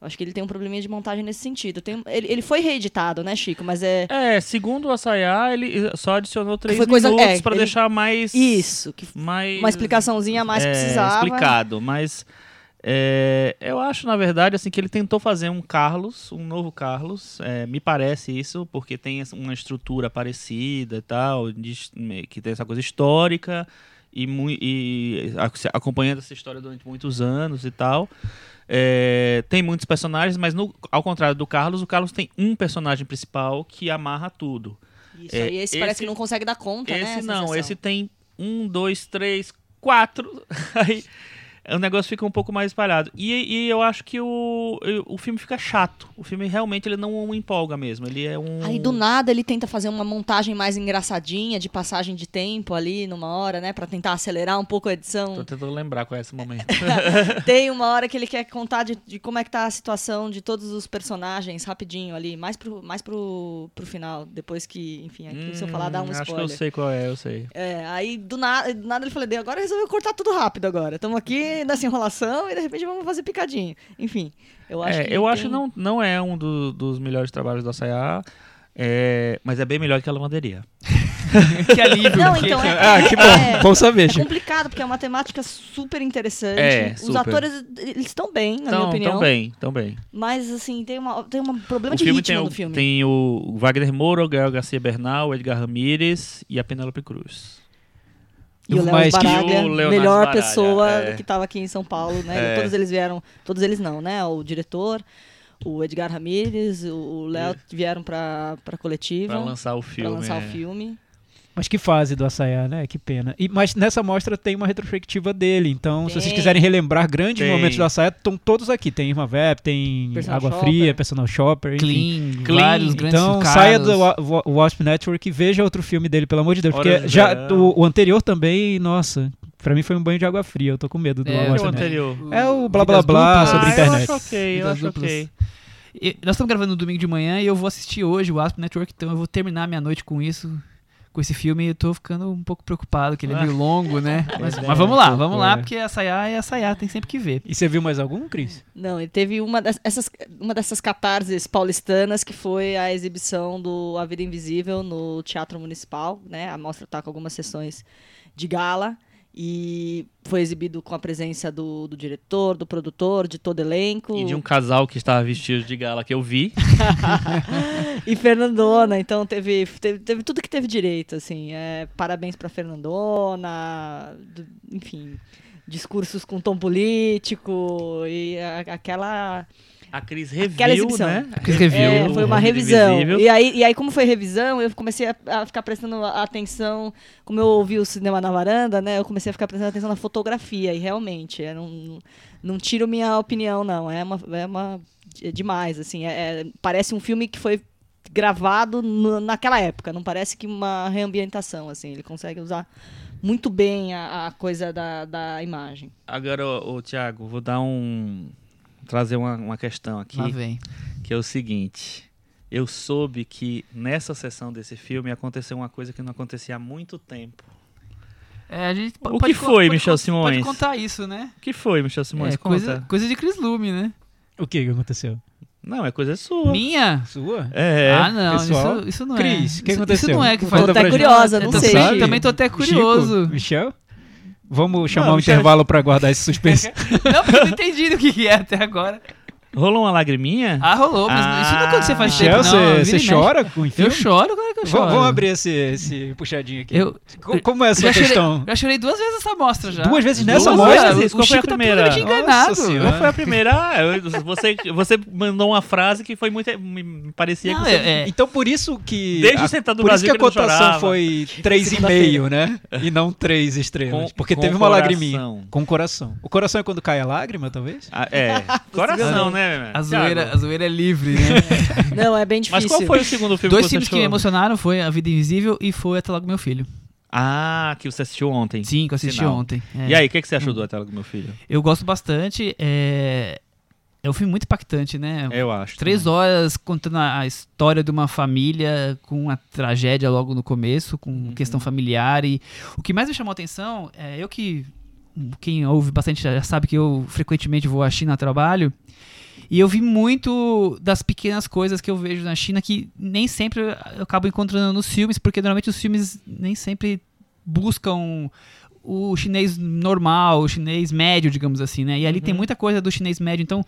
Eu acho que ele tem um probleminha de montagem nesse sentido. Tem- ele, ele foi reeditado, né, Chico? Mas é. É, segundo o Assayá, ele só adicionou três Foi coisa- minutos é, ele- deixar mais... Isso, que mais uma explicaçãozinha a mais é, precisava. explicado, mas é, eu acho, na verdade, assim, que ele tentou fazer um Carlos, um novo Carlos, é, me parece isso, porque tem uma estrutura parecida e tal, de- que tem essa coisa histórica e, e acompanhando essa história durante muitos anos e tal. É, tem muitos personagens, mas no- ao contrário do Carlos, o Carlos tem um personagem principal que amarra tudo. Isso É, aí, esse, parece esse- que não consegue dar conta, né? Esse não, sessão. esse tem um, dois, três, quatro. Aí o negócio fica um pouco mais espalhado. E, e eu acho que o, o filme fica chato. O filme realmente ele não empolga mesmo. Ele é um. Aí do nada ele tenta fazer uma montagem mais engraçadinha, de passagem de tempo ali numa hora, né? Pra tentar acelerar um pouco a Tô edição. tentando lembrar qual é esse momento. Tem uma hora que ele quer contar de, de como é que tá a situação de todos os personagens rapidinho ali, mais pro, mais pro, pro final, depois que, enfim, aqui se eu falar dá um Hum, Acho que eu spoiler. sei qual é, eu sei. É, aí do nada, do nada ele falou, "Dei, agora resolveu cortar tudo rápido agora. Estamos aqui nessa enrolação e de repente vamos fazer picadinho. Enfim, eu acho é, que eu tem- acho que não, não é um do- dos melhores trabalhos do Assayá. É, mas é bem melhor que a lavanderia. que alívio. Não, então é, Ah, que bom. é- Bom saber, É complicado, porque é uma temática super interessante. É, Os super. atores, eles estão bem, na minha Então, opinião. tão bem, tão bem. Mas, assim, tem, uma, tem um problema O de ritmo tem, do o, filme. tem o Wagner Moura, o Gael Garcia Bernal, o Edgar Ramírez e a Penélope Cruz. E o Léo Baraglia, melhor pessoa é. que estava aqui em São Paulo, né? É. Todos eles vieram, todos eles não, né? O diretor, o Edgar Ramírez, o- Léo vieram para a coletiva Pra lançar o para filme. lançar é. o filme. Mas que fase do Assayá, né? Que pena. E, mas nessa mostra tem uma retrospectiva dele, então se vocês Tem. quiserem relembrar grandes Tem. momentos do Assayá, estão todos aqui. Tem Irma Vep, tem Personal Água Shopper. Fria, Personal Shopper, enfim. Clean, Clean. vários grandes Então caras. saia do Wa- Wa- Wasp Network e veja outro filme dele, pelo amor de Deus. Porque de já o, o anterior também, nossa, pra mim foi um banho de água fria. Eu tô com medo do É, Wasp é o Network. anterior? É o blá blá blá sobre ah, internet. Eu acho ok, eu acho ok. E nós estamos gravando no domingo de manhã e eu vou assistir hoje o Asp Network, então eu vou terminar minha noite com isso, com esse filme. E eu tô ficando um pouco preocupado, que ele é meio longo, né? Mas, É, mas vamos lá, um vamos lá, é. porque a Sayá é a Sayá, tem sempre que ver. E você viu mais algum, Cris? Não, ele teve uma, das- essas, uma dessas catarses paulistanas que foi a exibição do A Vida Invisível no Teatro Municipal, né? A mostra tá com algumas sessões de gala e foi exibido com a presença do, do diretor, do produtor, de todo elenco. E de um casal que estava vestido de gala que eu vi. e Fernandona, então teve, teve, teve tudo que teve direito, assim. É, parabéns pra Fernandona, do- enfim, discursos com tom político e a- aquela A Cris Aquela reviu, exibição. né? A Cris reviu. É, foi uma o revisão. Invisível. E aí, e aí, como foi revisão, eu comecei a, a ficar prestando atenção. Como eu ouvi o cinema na varanda, né? Eu comecei a ficar prestando atenção na fotografia. E realmente, é, não, não tiro minha opinião, não. É uma. É uma é demais, assim. é- é- parece um filme que foi gravado no- naquela época. Não parece que uma reambientação, assim. Ele consegue usar muito bem a, a coisa da, da imagem. Agora, ô, ô, Thiago, vou dar um. Trazer uma, uma questão aqui. Lá vem. que é o seguinte. Eu soube que nessa sessão desse filme aconteceu uma coisa que não acontecia há muito tempo. É, a gente O que foi, Michel Simões? Pode contar isso, né? O que foi, Michel Simões? é, Conta. coisa, coisa de Chris Lume, né? O que que aconteceu? Não, é coisa sua. Minha? Sua? É. ah, não, pessoal. isso, isso não Cris, é. o que Isso- Isso aconteceu? não é que faz. Tô pra até curiosa, não tô- sei. sabe? Também tô até Chico? curioso. Michel? Vamos chamar um Michel- intervalo pra guardar esse suspense. não, porque eu não entendi do que é até agora. Rolou uma lagriminha? Ah, rolou, mas Ah, isso não aconteceu faz Michel, tempo, não. você vira você chora com o Eu filme? choro, claro que eu choro. Vamos abrir esse, esse puxadinho aqui. Eu- Co- Como é a sua já chorei, questão? já chorei duas vezes essa amostra já. Duas vezes nessa Duas amostra? vezes. Qual O foi a tá primeira? totalmente enganado. Qual foi a primeira? Ah, eu- você, você mandou uma frase que foi muito. Me parecia Não, que você. é- é- Então por isso que. Desde a, o Sentado do por isso Brasil que a que não cotação foi 3,5, né? E não 3 estrelas. Com- porque com teve uma coração. lagriminha. Com coração. O coração é quando cai a lágrima, talvez? Ah, é. Coração, né? A, Thiago? zoeira, a zoeira é livre, né? Não, é bem Mas difícil. qual foi o segundo filme Dois que você filmes que me emocionaram foi A Vida Invisível e foi Até Logo Meu Filho. Ah, que você assistiu ontem. Sim, que eu assisti Sinal. ontem. É. E aí, o que, que você achou do Até Logo Meu Filho? Eu gosto bastante. É... é um filme muito impactante, né? Eu acho. Três também. horas contando a a história de uma família com uma tragédia logo no começo, com Uhum. questão familiar. E o que mais me chamou a atenção é eu que. Quem ouve bastante já sabe que eu frequentemente vou à China a trabalho. E eu vi muito das pequenas coisas que eu vejo na China que nem sempre eu acabo encontrando nos filmes, porque normalmente os filmes nem sempre buscam o chinês normal, o chinês médio, digamos assim, né? E ali tem muita coisa do chinês médio, então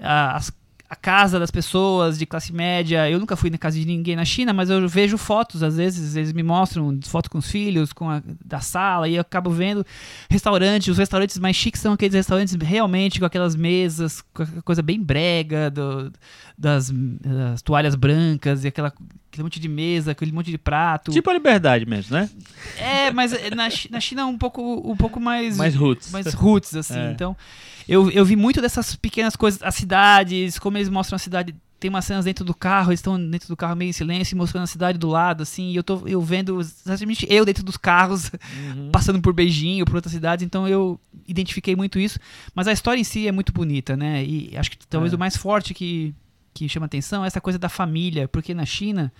as- a casa das pessoas de classe média, eu nunca fui na casa de ninguém na China, mas eu vejo fotos, às vezes eles me mostram fotos com os filhos, com a da sala, e eu acabo vendo restaurantes, os restaurantes mais chiques são aqueles restaurantes realmente com aquelas mesas, com aquela coisa bem brega, do- das, das toalhas brancas e aquela, aquele monte de mesa, aquele monte de prato. Tipo a liberdade mesmo, né? É, mas na, Chi- na China é um pouco, um pouco mais. Mais roots. Mais roots, assim. É. Então, eu, eu vi muito dessas pequenas coisas, as cidades, como eles mostram a cidade. Tem umas cenas dentro do carro, eles estão dentro do carro meio em silêncio, mostrando a cidade do lado, assim, e eu tô eu vendo exatamente eu dentro dos carros, Uhum. passando por Beijing ou por outras cidades, então eu identifiquei muito isso. Mas a história em si é muito bonita, né? E acho que talvez É. o mais forte que, que chama atenção é essa coisa da família, porque na China,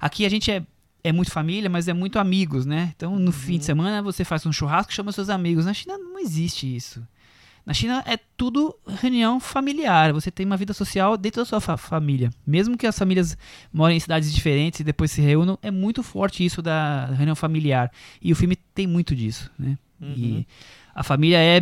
aqui a gente é é muito família, mas é muito amigos, né? Então, no fim de semana, você faz um churrasco e chama seus amigos. Na China não existe isso. Na China é tudo reunião familiar. Você tem uma vida social dentro da sua fa- família. Mesmo que as famílias morem em cidades diferentes e depois se reúnam, é muito forte isso da reunião familiar. E o filme tem muito disso, né? Uhum. E a família é,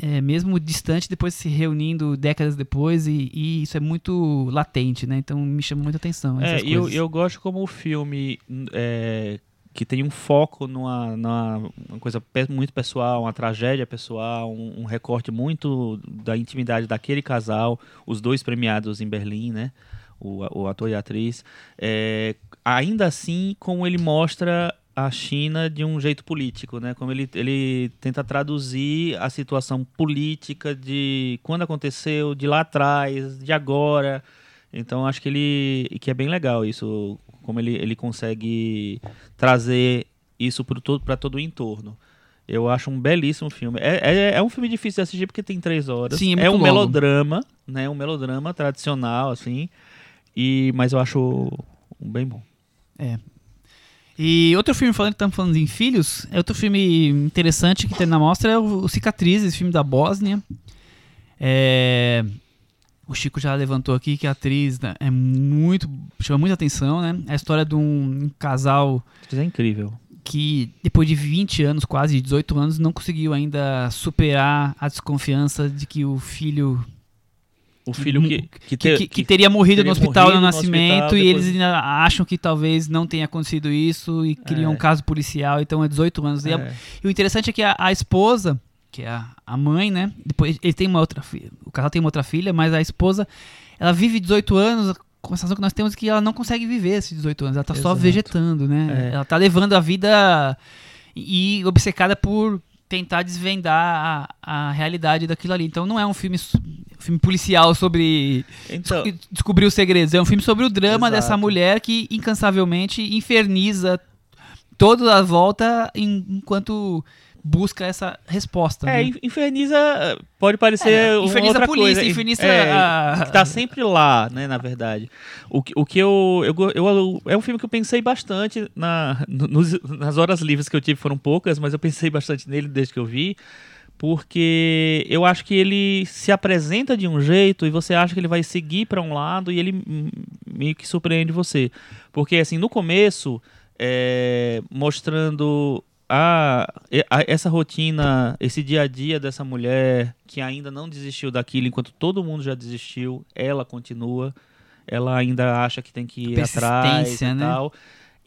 é mesmo distante, depois se reunindo décadas depois, e, e isso é muito latente, né? Então me chama muita atenção. É, eu, coisas. eu gosto como o filme é, que tem um foco numa, numa uma coisa pe- muito pessoal, uma tragédia pessoal, um, um recorte muito da intimidade daquele casal, os dois premiados em Berlim, né? O, o ator e a atriz. É, ainda assim, como ele mostra a China de um jeito político, né? Como ele, ele tenta traduzir a situação política de quando aconteceu, de lá atrás, de agora. Então acho que ele que é bem legal isso, como ele, ele consegue trazer isso para todo, pra todo o entorno. Eu acho um belíssimo filme. É, é, é um filme difícil de assistir porque tem três horas. Sim, é é um longo. melodrama, né? Um melodrama tradicional, assim. E, mas eu acho bem bom. E outro filme, falando que estamos falando em filhos, é outro filme interessante que tem na mostra é o, o Cicatrizes, filme da Bósnia. É, o Chico já levantou aqui que a atriz né, é muito. chama muita atenção, né? É a história de um casal Isso é incrível. que depois de 20 anos, quase 18 anos, não conseguiu ainda superar a desconfiança de que o filho O filho que, que, que, te- que- que teria morrido teria no hospital morrido no nascimento hospital, e depois- eles ainda acham que talvez não tenha acontecido isso e criam É. um caso policial, então é 18 anos. E, a- É. e o interessante é que a, a esposa, que é a, a mãe, né? Depois ele tem uma outra filha, o casal tem uma outra filha, mas a esposa, ela vive 18 anos, a sensação que nós temos é que ela não consegue viver esses 18 anos, ela tá só Exato. vegetando, né? É. Ela tá levando a vida e obcecada por tentar desvendar a, a realidade daquilo ali. Então não é um filme, um filme policial sobre Então, desco- descobrir os segredos. É um filme sobre o drama Exato. dessa mulher que incansavelmente inferniza toda a volta enquanto busca essa resposta. é, né? in- inferniza, pode parecer É, uma inferniza outra a polícia, coisa. inferniza é, a- que tá sempre lá, né, na verdade. O, que- o que eu, eu, eu- É um filme que eu pensei bastante na, no- nos- nas horas livres que eu tive, foram poucas, mas eu pensei bastante nele desde que eu vi. Porque eu acho que ele se apresenta de um jeito e você acha que ele vai seguir para um lado e ele meio que surpreende você. Porque, assim, no começo, é, mostrando a, a- essa rotina, esse dia a dia dessa mulher que ainda não desistiu daquilo, enquanto todo mundo já desistiu, ela continua, ela ainda acha que tem que ir atrás e né? tal.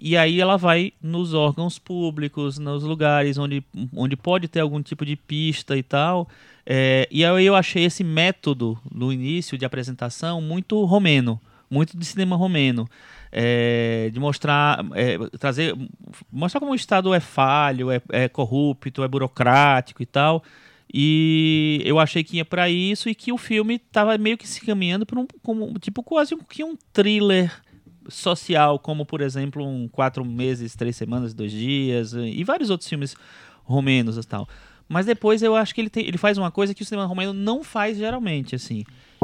E aí ela vai nos órgãos públicos, nos lugares onde, onde pode ter algum tipo de pista e tal. É, e aí eu achei esse método no início de apresentação muito romeno, muito de cinema romeno. É, de mostrar, é, trazer, mostrar como o Estado é falho, é, é corrupto, é burocrático e tal. E eu achei que ia para isso e que o filme estava meio que se caminhando para um como, tipo quase um, que um thriller social, como por exemplo um quatro meses, três semanas, dois dias e vários outros filmes romenos e tal. Mas depois eu acho que ele, tem, ele faz uma coisa que o cinema romeno não faz geralmente, assim.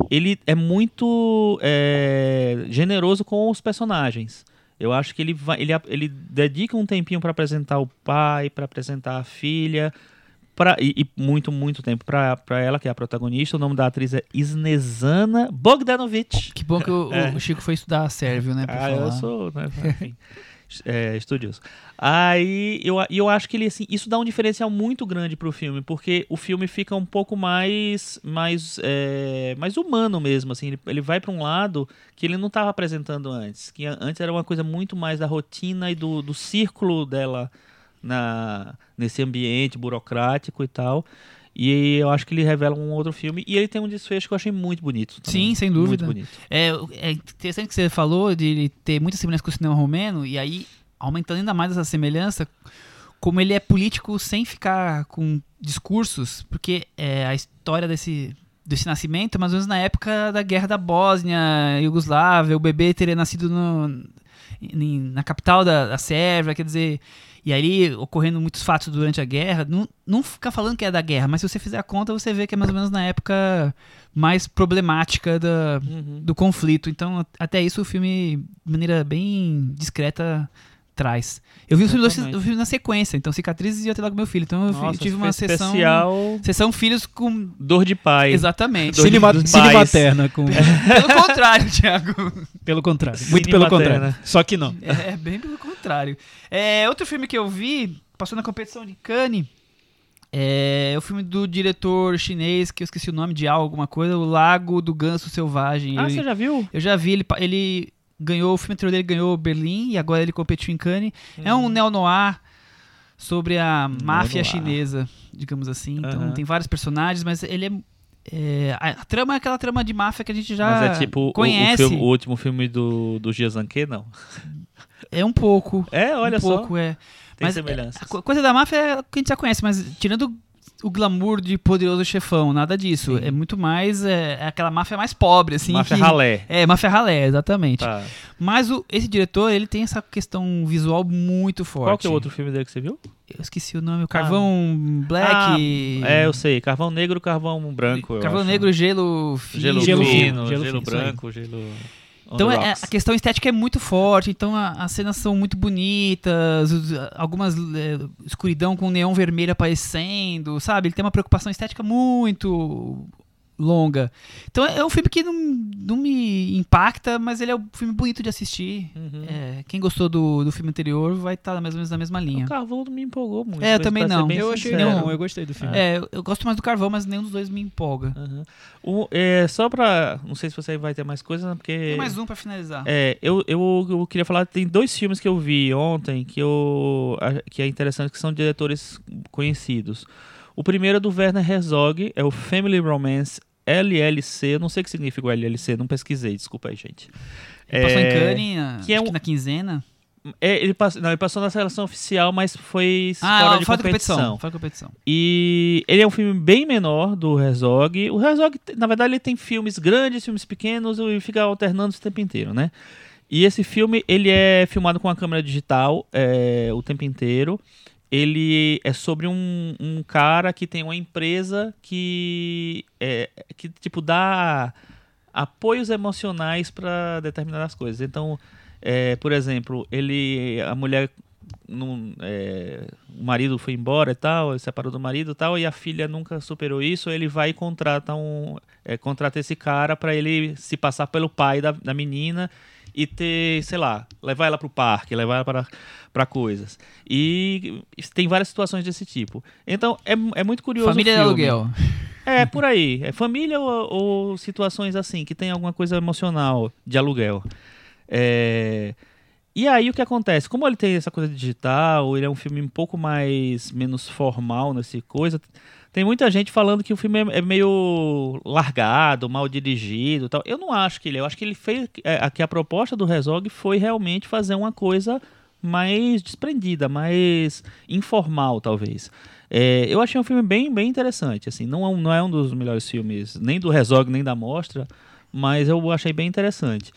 Ele é muito é, generoso com os personagens. Eu acho que ele, vai, ele, ele dedica um tempinho para apresentar o pai, para apresentar a filha, pra, e, e muito, muito tempo para ela, que é a protagonista. O nome da atriz é Isnezana Bogdanovic. Que bom que o, É. o Chico foi estudar sérvio, né? Ah, eu falar. sou, né? Enfim, é, estudioso. Aí eu, eu acho que ele assim, isso dá um diferencial muito grande pro filme, porque o filme fica um pouco mais mais é, mais humano mesmo, assim, ele, ele vai para um lado que ele não estava apresentando antes, que antes era uma coisa muito mais da rotina e do, do círculo dela na nesse ambiente burocrático e tal. E eu acho que ele revela um outro filme e ele tem um desfecho que eu achei muito bonito. também. Sim, sem dúvida. Muito bonito. É, é interessante que você falou de ele ter muita semelhança com o cinema romeno, e aí, aumentando ainda mais essa semelhança, como ele é político sem ficar com discursos, porque é, a história desse, desse nascimento mais ou menos na época da guerra da Bósnia, Iugoslávia, o bebê teria nascido no- na capital da, da Sérvia, quer dizer. E aí, ocorrendo muitos fatos durante a guerra, não, não fica falando que é da guerra, mas se você fizer a conta, você vê que é mais ou menos na época mais problemática da, Uhum. do conflito. Então, até isso o filme, de maneira bem discreta, traz. Eu vi o filme, dois- filme na sequência, então Cicatrizes ia ter lá com meu filho. Então eu Nossa, tive uma sessão. especial Sessão filhos com. dor de pai. Exatamente. Dois- Cinema, dos cine materna, com, Pelo contrário, Thiago. pelo contrário. Cine Muito pelo materna. contrário. Só que não. É, bem pelo contrário. É, outro filme que eu vi, passou na competição de Cannes, é o filme do diretor chinês, que eu esqueci o nome de algo, alguma coisa, O Lago do Ganso Selvagem. Ah, Eu- você já viu? Eu já vi, ele, ele ganhou, o filme anterior dele ganhou Berlim e agora ele competiu em Cannes. É um neo-noir sobre a máfia chinesa, digamos assim. Então Aham. tem vários personagens, mas ele é. é, a, trama é aquela trama de máfia que a gente já Mas é tipo o- o, conhece. filme- o último filme do, do Jiazanke, não. É um pouco. É, olha um só. pouco, é. Tem mas semelhanças. A co- coisa da máfia é o que a gente já conhece, mas tirando o glamour de poderoso chefão, nada disso. Sim. É muito mais. É, é aquela máfia mais pobre, assim. Máfia que- ralé. É, máfia ralé, exatamente. Tá. Mas o, esse diretor, ele tem essa questão visual muito forte. Qual que é o outro filme dele que você viu? Eu esqueci o nome, o Carvão Black. Ah, É, eu sei. Carvão negro, carvão branco. eu Carvão acho. negro, gelo fino. Gelo, Gelo fino, fino, gelo, gelo fino, aí. branco, gelo. Então é- rocks. a questão estética é muito forte, então a- as cenas são muito bonitas, os- algumas é, escuridão com neon vermelho aparecendo, sabe? Ele tem uma preocupação estética muito longa. Então é um filme que não, não me impacta, mas ele é um filme bonito de assistir. Uhum. É, quem gostou do, do filme anterior vai estar mais ou menos na mesma linha. O Carvão não me empolgou muito. É, eu também não. Eu achei bom, eu gostei do filme. É, eu, gosto mais do Carvão, mas nenhum dos dois me empolga. Uhum. O- é, só pra. Não sei se você vai ter mais coisa, né, porque. Tem mais um pra finalizar. É, eu, eu, eu queria falar, tem dois filmes que eu vi ontem que, eu, que é interessante, que são diretores conhecidos. O primeiro é do Werner Herzog, é o Family Romance LLC. Eu não sei o que significa o LLC, não pesquisei, desculpa aí, gente. Ele Passou em É, Cannes, que é acho que um- na quinzena. é, ele, passou, não, ele passou na seleção oficial, mas foi Ah, fora de fora da competição. competição. Fora da competição. E ele é um filme bem menor do Herzog. O Herzog, na verdade, ele tem filmes grandes, filmes pequenos e fica alternando o tempo inteiro, né? E esse filme, ele é filmado com a câmera digital é, o tempo inteiro. Ele é sobre um, um cara que tem uma empresa que, é, que tipo, dá apoios emocionais para determinadas coisas. Então, é, por exemplo, ele, a mulher é, o marido foi embora e tal, ele separou do marido e tal, e a filha nunca superou isso, ele vai e contrata, um, é, contrata esse cara para ele se passar pelo pai da, da menina e ter, sei lá, levar ela pro parque, levar ela para, para coisas. E tem várias situações desse tipo. Então, é, é muito curioso. Família o de filme. aluguel. É, por aí. É família ou, ou situações assim, que tem alguma coisa emocional de aluguel. É, E aí o que acontece? Como ele tem essa coisa digital, ele é um filme um pouco mais menos formal nesse coisa. Tem muita gente falando que o filme é é meio largado, mal dirigido, tal. Eu não acho que ele. é. Eu acho que ele fez é, a proposta do Herzog foi realmente fazer uma coisa mais desprendida, mais informal, talvez. É, eu achei um filme bem, bem interessante. Assim, não, é um- não é um dos melhores filmes, nem do Herzog, nem da Mostra, mas eu achei bem interessante.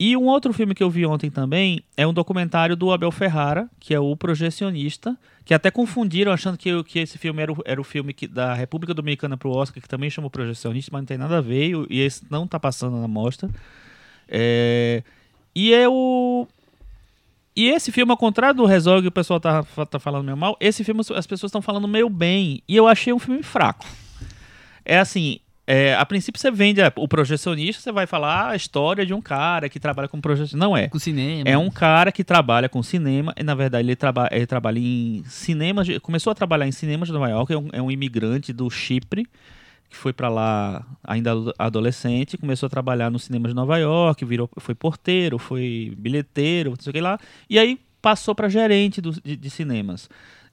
E um outro filme que eu vi ontem também é um documentário do Abel Ferrara, que é o Projecionista, que até confundiram achando que, o- que esse filme era o, era o filme que, da República Dominicana pro Oscar, que também chama o Projecionista, mas não tem nada a ver, e- esse não tá passando na mostra. É, e é o. E esse filme, ao contrário do Herzog, o pessoal tá, tá falando meio mal, esse filme as pessoas estão falando meio bem. E eu achei um filme fraco. É assim, é, a princípio você vende a- o projecionista, você vai falar a história de um cara que trabalha com projeção. Não é. Com cinema. É um cara que trabalha com cinema, e na verdade ele, traba ele trabalha em cinemas, de- começou a trabalhar em cinemas de Nova York, é um, é um imigrante do Chipre, que foi pra lá ainda ado- adolescente, começou a trabalhar no cinema de Nova York, virou, foi porteiro, foi bilheteiro, não sei o que lá, e aí passou para gerente do- de, de cinemas.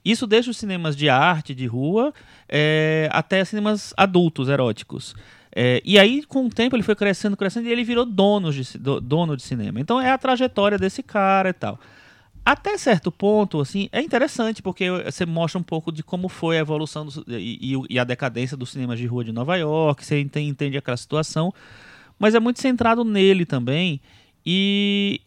Isso desde os cinemas de arte, de rua, é, até cinemas adultos, eróticos. É, e aí, com o tempo, ele foi crescendo, crescendo, e ele virou dono de, dono de cinema. Então, é a trajetória desse cara e tal. Até certo ponto, assim, é interessante, porque você mostra um pouco de como foi a evolução do- e, e a decadência dos cinemas de rua de Nova York, você ente- entende aquela situação, mas é muito centrado nele também. E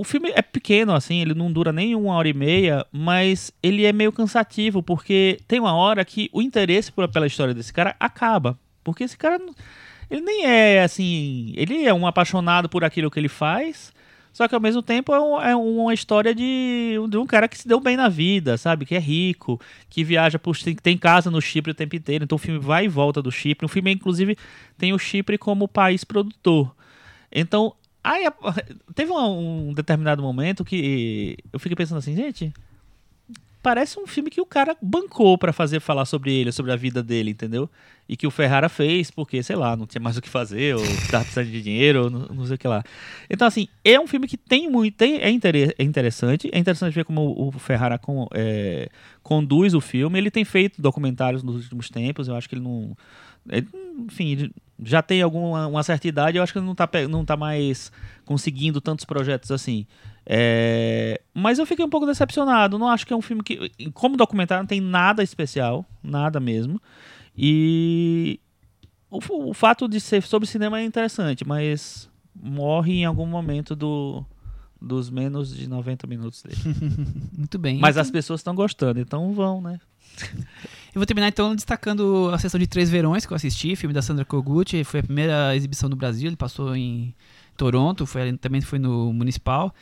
o filme é pequeno, assim, ele não dura nem uma hora e meia, mas ele é meio cansativo, porque tem uma hora que o interesse pela história desse cara acaba. Porque esse cara, ele nem é, assim, ele é um apaixonado por aquilo que ele faz, só que ao mesmo tempo é, um- é uma história de, de um cara que se deu bem na vida, sabe? Que é rico, que viaja por. Tem, tem casa no Chipre o tempo inteiro. Então o filme vai e volta do Chipre. O filme, inclusive, tem o Chipre como país produtor. Então, aí, teve um, um determinado momento que eu fiquei pensando assim, gente. Parece um filme que o cara bancou pra fazer falar sobre ele, sobre a vida dele, entendeu? E que o Ferrara fez porque, sei lá, não tinha mais o que fazer, ou tava precisando de dinheiro, ou não, não sei o que lá. Então, assim, é um filme que tem muito. Tem, é, é interessante. É interessante ver como o, o Ferrara com- é, conduz o filme. Ele tem feito documentários nos últimos tempos. Eu acho que ele não. Ele, enfim, já tem alguma uma certa idade. Eu acho que ele não tá, não tá mais conseguindo tantos projetos assim. É, mas eu fiquei um pouco decepcionado. Não acho que é um filme que. Como documentário, não tem nada especial. Nada mesmo. E. O, o fato de ser sobre cinema é interessante, mas morre em algum momento do, dos menos de 90 minutos dele. Muito bem. Mas Então, as pessoas estão gostando, então vão, né? Eu vou terminar então destacando a sessão de Três Verões que eu assisti, filme da Sandra Kogut. Foi a primeira exibição no Brasil, ele passou em Toronto, foi, também foi no Municipal.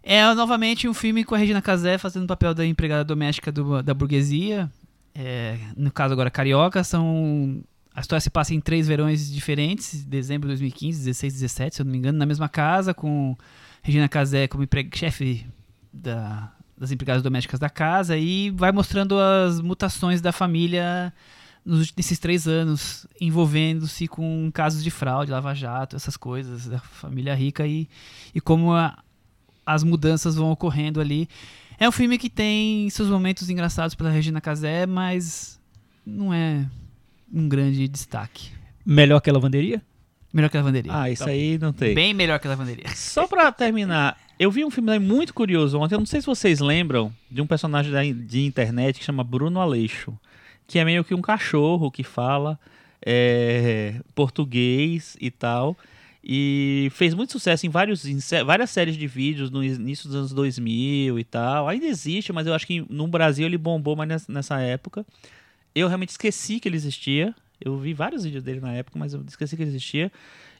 É novamente um filme com a Regina Casé fazendo o papel da empregada doméstica do- da burguesia. É, no caso agora carioca, são a história se passa em três verões diferentes, dezembro de 2015, 16, 17, se eu não me engano, na mesma casa, com Regina Casé como chefe da- das empregadas domésticas da casa e vai mostrando as mutações da família nos, nesses três anos, envolvendo-se com casos de fraude, lava-jato, essas coisas da família rica e, e como a- as mudanças vão ocorrendo ali. É um filme que tem seus momentos engraçados pela Regina Casé, mas não é um grande destaque. Melhor que a lavanderia? Melhor que a lavanderia. Ah, isso aí não tem. Bem melhor que a lavanderia. Só pra terminar, eu vi um filme muito curioso ontem. Eu não sei se vocês lembram de um personagem da, de internet que chama Bruno Aleixo, que é meio que um cachorro que fala é, português e tal. E fez muito sucesso em, vários, em várias séries de vídeos no início dos anos 2000 e tal. Ainda existe, mas eu acho que no Brasil ele bombou mais nessa, nessa época. Eu realmente esqueci que ele existia. Eu vi vários vídeos dele na época, mas eu esqueci que ele existia.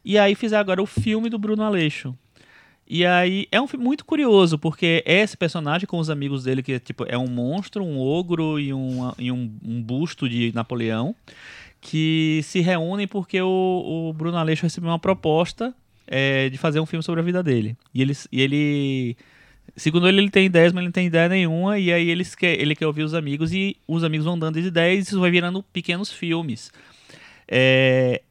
E aí fizeram agora o filme do Bruno Aleixo. E aí é um filme muito curioso, porque é esse personagem com os amigos dele, que tipo, é um monstro, um ogro e um, e um, um busto de Napoleão, que se reúnem porque o, o Bruno Aleixo recebeu uma proposta é, de fazer um filme sobre a vida dele. E ele, e ele segundo ele, ele tem ideias, mas ele não tem ideia nenhuma, e aí eles quer, ele quer ouvir os amigos, e os amigos vão dando as ideias, e isso vai virando pequenos filmes. É,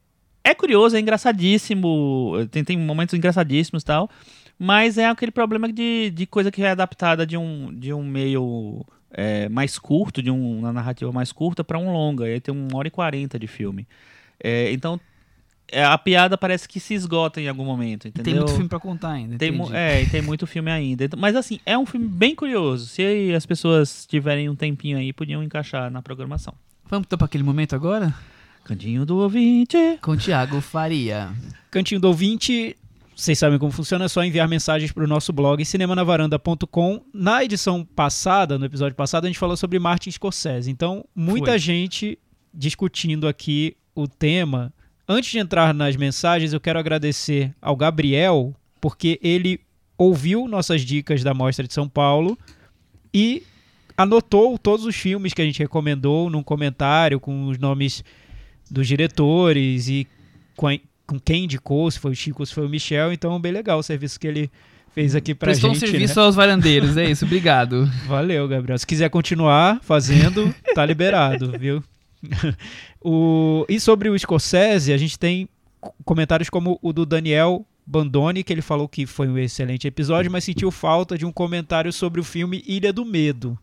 é curioso, é engraçadíssimo, tem, tem momentos engraçadíssimos e tal, mas é aquele problema de, de coisa que é adaptada de um, de um meio é, mais curto, de um, uma narrativa mais curta, para um longa. E aí tem uma hora e quarenta de filme. É, então, é, a piada parece que se esgota em algum momento, E entendeu? Tem muito filme pra contar ainda. Tem, é, e tem muito filme ainda. Então, Mas assim, é um filme bem curioso. Se as pessoas tiverem um tempinho aí, podiam encaixar na programação. Vamos então pra aquele momento agora? Cantinho do ouvinte. Com o Thiago Faria. Cantinho do ouvinte, vocês sabem como funciona, é só enviar mensagens para o nosso blog cinemanavaranda.com. Na edição passada, no episódio passado, a gente falou sobre Martin Scorsese. Então, muita Foi. gente discutindo aqui o tema. Antes de entrar nas mensagens, eu quero agradecer ao Gabriel, porque ele ouviu nossas dicas da Mostra de São Paulo e anotou todos os filmes que a gente recomendou num comentário com os nomes dos diretores e com, quem indicou, se foi o Chico se foi o Michel. Então, bem legal o serviço que ele fez aqui pra Prestou um gente. serviço né? aos varandeiros, é isso. Obrigado. Valeu, Gabriel. Se quiser continuar fazendo, tá liberado, viu? o, e sobre o Scorsese, a gente tem comentários como o do Daniel Bandoni, que ele falou que foi um excelente episódio, mas sentiu falta de um comentário sobre o filme Ilha do Medo.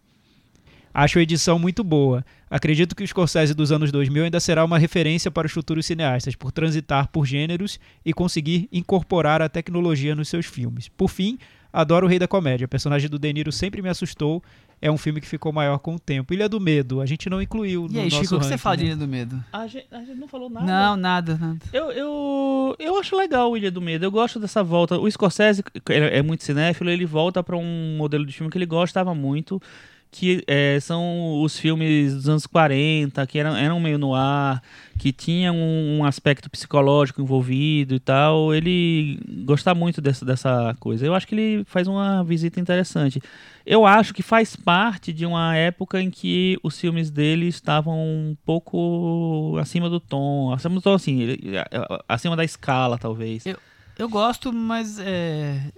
Acho a edição muito boa. Acredito que o Scorsese dos anos 2000 ainda será uma referência para os futuros cineastas, por transitar por gêneros e conseguir incorporar a tecnologia nos seus filmes. Por fim, adoro o Rei da Comédia. O personagem do De Niro sempre me assustou. É um filme que ficou maior com o tempo. Ilha do Medo, a gente não incluiu E no aí, nosso Chico, o que você fala de né? Ilha do Medo? A gente, a gente não falou nada. Não, nada, nada. Eu, eu, eu acho legal o Ilha do Medo. Eu gosto dessa volta. O Scorsese é é muito cinéfilo, ele volta pra um modelo de filme que ele gostava muito, que é, são os filmes dos anos 40, que eram, eram meio no ar, que tinham um, um aspecto psicológico envolvido e tal. Ele gosta muito dessa, dessa coisa. Eu acho que ele faz uma visita interessante. Eu acho que faz parte de uma época em que os filmes dele estavam um pouco acima do tom, acima do tom assim, acima da escala talvez. Eu gosto, mas é,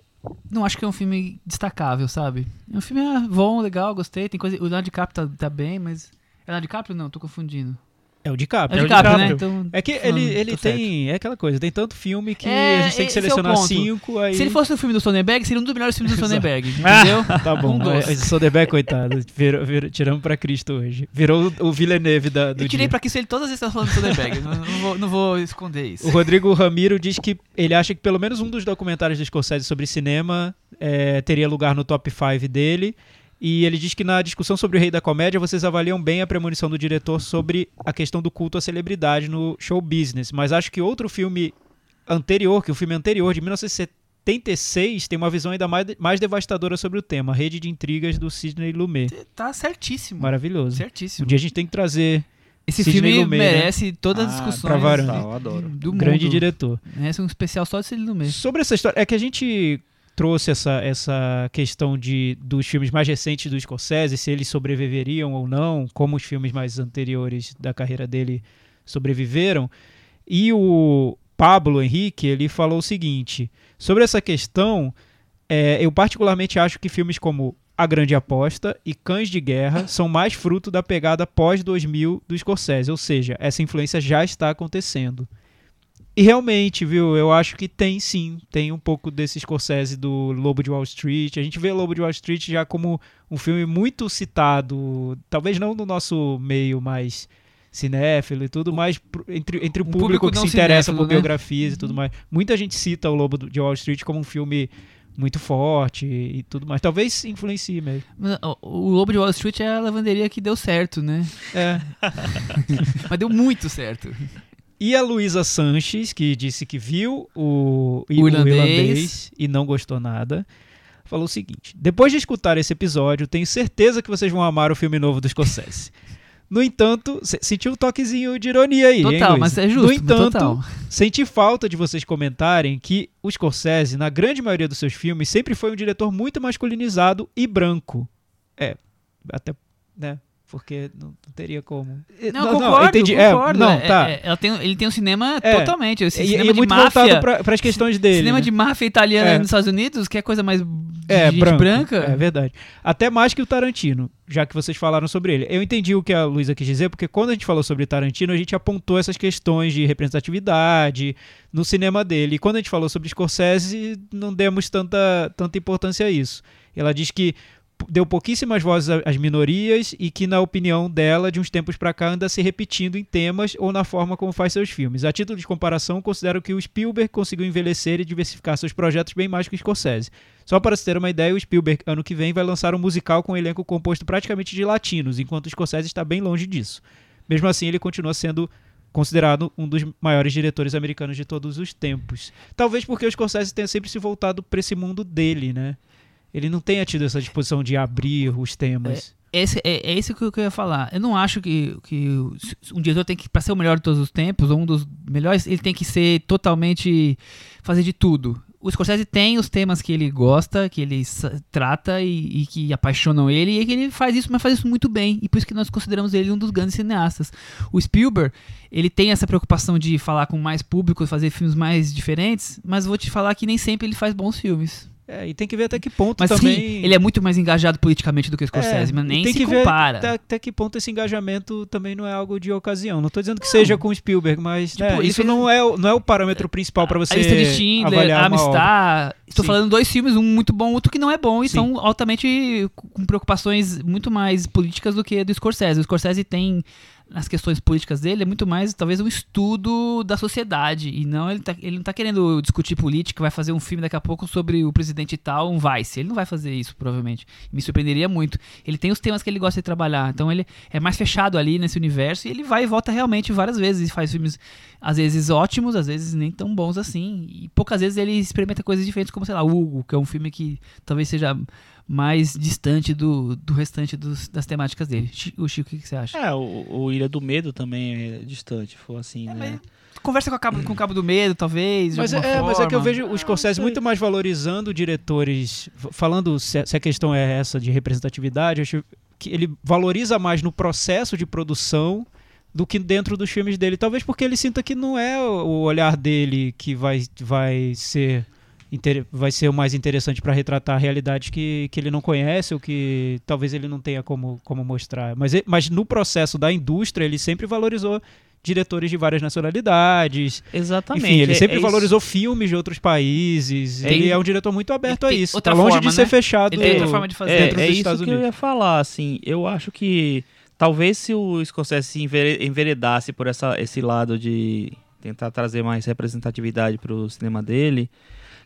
não acho que é um filme destacável, sabe? É um filme ah, bom, legal, gostei. Tem coisa. O Leonardo DiCaprio tá, tá bem, mas. É Leonardo DiCaprio? Não, tô confundindo. É o É DiCaprio. o o DiCaprio, né? Então, É que ele, ele tô certo. tem. É aquela coisa, tem tanto filme que É, a gente tem que é selecionar ponto. cinco. Aí... Se ele fosse o filme do Sonnenberg, seria um dos melhores filmes do Exato. Sonnenberg, entendeu? Tá bom, Um Soderbergh, coitado, virou, virou, tiramos pra Cristo hoje. Virou o, Villeneuve da, do Eu tirei dia. pra que ele todas as vezes tá falando do Sonnenberg. não, não vou, não vou esconder isso. O Rodrigo Ramiro diz que ele acha que pelo menos um dos documentários do Scorsese sobre cinema é, teria lugar no top 5 dele. E ele diz que na discussão sobre o Rei da Comédia, vocês avaliam bem a premonição do diretor sobre a questão do culto à celebridade no show business. Mas acho que outro filme anterior, que o filme anterior, de 1976, tem uma visão ainda mais, mais devastadora sobre o tema. Rede de Intrigas do Sidney Lumet. Tá certíssimo. Maravilhoso. Um Certíssimo. dia a gente tem que trazer Esse Sidney filme Lumet, né? merece todas as Ah, discussões pra varanda. Eu adoro. do um mundo. grande diretor. Merece um especial só de Sidney Lumet. Sobre essa história, é que a gente trouxe essa, essa questão de dos filmes mais recentes do Scorsese, se eles sobreviveriam ou não, como os filmes mais anteriores da carreira dele sobreviveram. E o Pablo Henrique, ele falou o seguinte, sobre essa questão, é, eu particularmente acho que filmes como A Grande Aposta e Cães de Guerra são mais fruto da pegada pós-2000 do Scorsese, ou seja, essa influência já está acontecendo. E realmente, viu, eu acho que tem sim, tem um pouco desse Scorsese do Lobo de Wall Street. A gente vê Lobo de Wall Street já como um filme muito citado, talvez não no nosso meio mais cinéfilo e tudo mais entre, entre o Um público, público que se interessa por né? biografias e tudo mais. Muita gente cita o Lobo de Wall Street como um filme muito forte e, tudo mais. Talvez influencie mesmo. O Lobo de Wall Street é a lavanderia que deu certo, né? É. Mas deu muito certo. E a Luísa Sanches, que disse que viu o, O o irlandês. irlandês e não gostou nada, falou o seguinte: Depois de escutar esse episódio, tenho certeza que vocês vão amar o filme novo do Scorsese. No entanto, se- senti um toquezinho de ironia aí. hein, Total, Luísa? mas é justo. No entanto, total. senti falta de vocês comentarem que o Scorsese, na grande maioria dos seus filmes, sempre foi um diretor muito masculinizado e branco. É, até, né? Porque não, não teria como. Não, concordo, entendi. É, concordo. não, É, tá. é, ela tem, ele tem um cinema É. totalmente. Esse E, e cinema é de muito máfia. voltado para as questões dele. cinema né? de máfia italiana É. nos Estados Unidos, que é coisa mais de É, gente branco. branca. É verdade. Até mais que o Tarantino, já que vocês falaram sobre ele. Eu entendi o que a Luísa quis dizer, porque quando a gente falou sobre Tarantino, a gente apontou essas questões de representatividade no cinema dele. E quando a gente falou sobre Scorsese, não demos tanta, tanta importância a isso. Ela diz que deu pouquíssimas vozes às minorias e que, na opinião dela, de uns tempos pra cá, anda se repetindo em temas ou na forma como faz seus filmes. A título de comparação, considero que o Spielberg conseguiu envelhecer e diversificar seus projetos bem mais que o Scorsese. Só para se ter uma ideia, o Spielberg, ano que vem, vai lançar um musical com um elenco composto praticamente de latinos, enquanto o Scorsese está bem longe disso. Mesmo assim, ele continua sendo considerado um dos maiores diretores americanos de todos os tempos. Talvez porque o Scorsese tenha sempre se voltado para esse mundo dele, né? Ele não tenha tido essa disposição de abrir os temas. Esse, é, é isso que eu ia falar. Eu não acho que, que um diretor tem que, pra ser o melhor de todos os tempos, ou um dos melhores, ele tem que ser totalmente. fazer de tudo. O Scorsese tem os temas que ele gosta, que ele trata e, e que apaixonam ele, e que ele faz isso, mas faz isso muito bem. E por isso que nós consideramos ele um dos grandes cineastas. O Spielberg, ele tem essa preocupação de falar com mais público, fazer filmes mais diferentes, mas vou te falar que nem sempre ele faz bons filmes. É, e tem que ver até que ponto Mas também. sim, ele é muito mais engajado politicamente do que o Scorsese, É, mas nem tem se que ver compara. Até, até que ponto esse engajamento também não é algo de ocasião. Não estou dizendo que seja com o Spielberg, mas Tipo, né, isso fez- não é, o- não é o parâmetro principal para você a lista de Schindler. Amistad. Estou falando dois filmes, um muito bom, outro que não é bom, e Sim. são altamente com preocupações muito mais políticas do que do Scorsese. O Scorsese tem nas questões políticas dele é muito mais talvez um estudo da sociedade e não ele, tá, ele não tá querendo discutir política, vai fazer um filme daqui a pouco sobre o presidente tal, um Vice. Ele não vai fazer isso, provavelmente. Me surpreenderia muito. Ele tem os temas que ele gosta de trabalhar, então ele é mais fechado ali nesse universo e ele vai e volta realmente várias vezes e faz filmes às vezes ótimos, às vezes nem tão bons assim. E poucas vezes ele experimenta coisas diferentes, como sei lá, Hugo, que é um filme que talvez seja mais distante do, do restante dos- das temáticas dele. O Chico, o que, que você acha? É, o, o Ilha do Medo também é distante, for assim, né? Conversa com, cabo, com o Cabo do Medo, talvez. Mas é, mas é que eu forma. vejo o Scorsese muito mais valorizando diretores. Falando se a, se a questão é essa de representatividade, eu acho que ele valoriza mais no processo de produção do que dentro dos filmes dele. Talvez porque ele sinta que não é o o olhar dele que vai, vai ser. Inter- Vai ser o mais interessante para retratar realidades que, que ele não conhece ou que talvez ele não tenha como, como mostrar. Mas, mas no processo da indústria, ele sempre valorizou diretores de várias nacionalidades, Exatamente. enfim, ele é- sempre é isso. valorizou filmes de outros países. Tem- ele é um diretor muito aberto a isso. outra Tá longe forma, de ser né? fechado Ele tem outra forma de fazer. É, dentro é dos isso Estados que eu Unidos. ia falar, assim. Eu acho que talvez se o Scorsese se envere- enveredasse por essa, esse lado de tentar trazer mais representatividade para o cinema dele,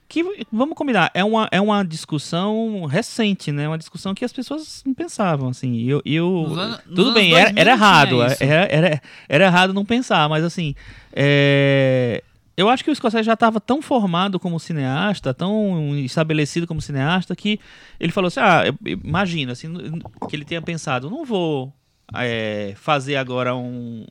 que vamos combinar, é uma, é uma discussão recente, né? Uma discussão que as pessoas não pensavam, assim. Eu, eu, Nos anos- nos tudo bem, era, 2000 era errado, era, era, era errado não pensar, mas assim, é, eu acho que o Scorsese já estava tão formado como cineasta, tão estabelecido como cineasta, que ele falou assim: ah, imagina, assim, que ele tenha pensado, não vou é, fazer agora um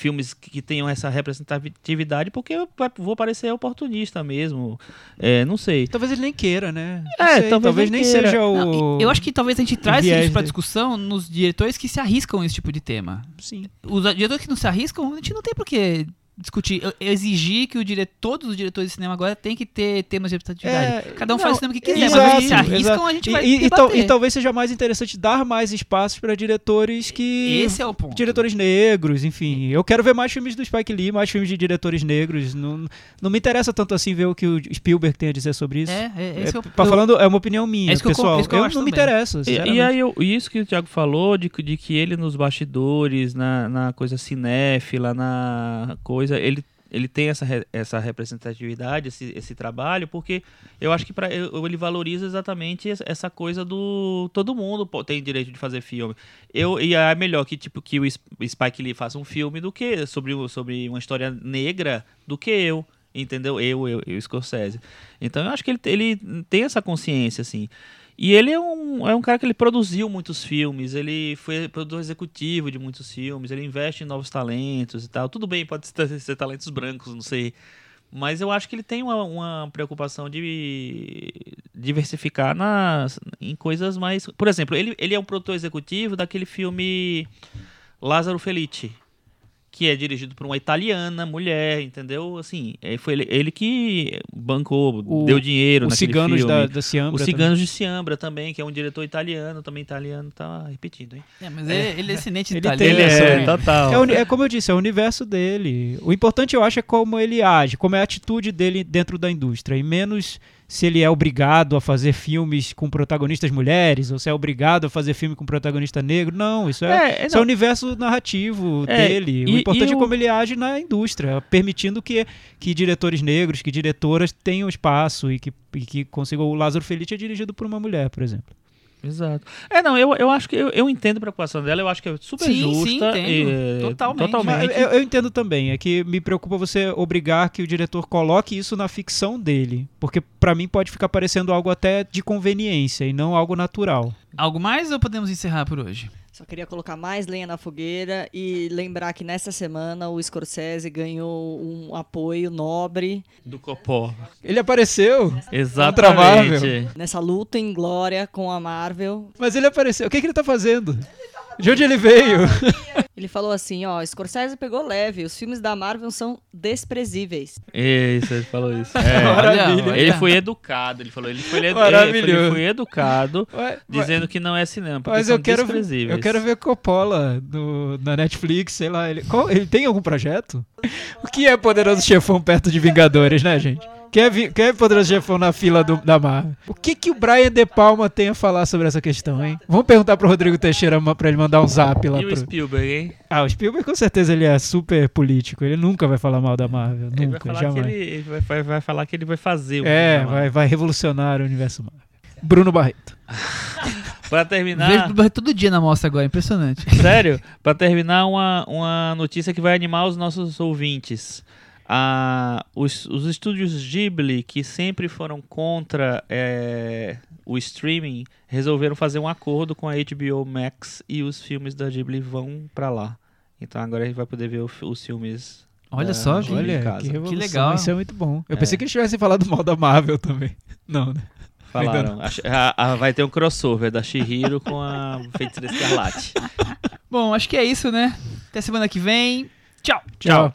filmes que tenham essa representatividade porque eu vou parecer oportunista mesmo, é, não sei. Talvez ele nem queira, né? Não É, sei, talvez nem nem queira. seja o. Não, eu acho que talvez a gente traz isso pra dele. discussão nos diretores que se arriscam esse tipo de tema. Sim. Os diretores que não se arriscam, a gente não tem por que discutir, eu- exigir que o dire... todos os diretores de cinema agora tem que ter temas de representatividade. É, Cada um não, faz o cinema que quiser, exato, mas eles se arriscam, exato. a gente vai e, e, tal- e talvez seja mais interessante dar mais espaços para diretores que. Esse é o ponto. Diretores negros, enfim. Eu quero ver mais filmes do Spike Lee, mais filmes de diretores negros. Não, não me interessa tanto assim ver o que o Spielberg tem a dizer sobre isso. É, é, esse é, o Pra falando, é uma opinião minha, É eu pessoal. isso que eu acho não me também. interessa. E, e aí, eu- isso que o Thiago falou, de, que- de que ele nos bastidores, na, na coisa cinéfila, na coisa, ele, ele tem essa, re- essa representatividade, esse, esse trabalho, porque eu acho que pra, ele valoriza exatamente es- essa coisa do. Todo mundo tem direito de fazer filme. Eu, e é melhor que, tipo, que o Sp- Spike Lee faça um filme do que sobre, sobre uma história negra do que eu. Entendeu? Eu, eu, eu, Scorsese. Então eu acho que ele, ele tem essa consciência, assim. E ele é um, é um cara que ele produziu muitos filmes, ele foi produtor executivo de muitos filmes, ele investe em novos talentos e tal. Tudo bem, pode ser, ser talentos brancos, não sei. Mas eu acho que ele tem uma, uma preocupação de diversificar nas, em coisas mais. Por exemplo, ele, ele é um produtor executivo daquele filme Lázaro Felice, que é dirigido por uma italiana, mulher, entendeu? Assim, é, foi ele, ele que bancou, O- deu dinheiro Os naquele ciganos filme. da, da Ciambra. Os também. Ciganos de Siambra também, que é um diretor italiano, também italiano, tá repetindo, hein? É, mas ele, ele é Ele italiano. tem essa- é, total. É, o uni- é como eu disse, é o universo dele. O importante, eu acho, é como ele age, como é a atitude dele dentro da indústria. E menos se ele é obrigado a fazer filmes com protagonistas mulheres, ou se é obrigado a fazer filme com protagonista negro. Não, isso é, É, é, isso é o universo narrativo É, dele. e- o importante é como ele age na indústria, permitindo que, que diretores negros, que diretoras tenham espaço e que, e que consigam. O Lázaro Felice é dirigido por uma mulher, por exemplo. Exato. É, não, eu, eu acho que eu, eu entendo a preocupação dela, eu acho que é super Sim, justa. sim, entendo. e- Totalmente. totalmente. Mas eu, eu entendo também, é que me preocupa você obrigar que o diretor coloque isso na ficção dele, porque pra mim pode ficar parecendo algo até de conveniência e não algo natural. Algo mais ou podemos encerrar por hoje? Só queria colocar mais lenha na fogueira e lembrar que nessa semana o Scorsese ganhou um apoio nobre Do Copó. Ele apareceu, Exatamente. nessa luta em glória com a Marvel. mas ele apareceu. O que, que ele tá fazendo? De onde ele veio? Ele falou assim, ó, Scorsese pegou leve, os filmes da Marvel são desprezíveis. Isso, ele falou isso. É. Maravilha. Ele foi educado, ele falou. Ele foi, ele, Maravilhoso. ele foi educado, Ué, dizendo que não é cinema, porque mas são eu quero, desprezíveis. eu quero ver Coppola no, na Netflix, sei lá. Ele, qual- ele tem algum projeto? O que é Poderoso Chefão perto de Vingadores, né, gente? É, quem é Poderoso Chefão na fila do- da Marvel? O que, que o Brian De Palma tem a falar sobre essa questão, hein? Vamos perguntar pro Rodrigo Teixeira pra ele mandar um zap lá E o pro... Spielberg, hein? Ah, o Spielberg com certeza ele é super político. Ele nunca vai falar mal da Marvel. Ele vai Nunca, falar jamais. que ele, ele vai, vai- vai falar que ele vai fazer o É, vai, vai revolucionar o universo Marvel. Bruno Barreto. Pra Vejo terminar, Blue Barret todo dia na mostra agora, impressionante. sério, pra terminar uma, uma notícia que vai animar os nossos ouvintes. Ah, os, os estúdios Ghibli, que sempre foram contra é, o streaming, resolveram fazer um acordo com a HBO Max e os filmes da Ghibli vão pra lá. Então agora a gente vai poder ver o- os filmes. Olha É, só, olha. gente. Olha, que revolução. legal. Isso é muito bom. Eu É. pensei que eles tivessem falado mal da Marvel também. Não, né? Falaram. A- a- a- vai ter um crossover da Shihiro com a Feiticeira Escarlate. Bom, acho que é isso, né? Até semana que vem. Tchau. Tchau.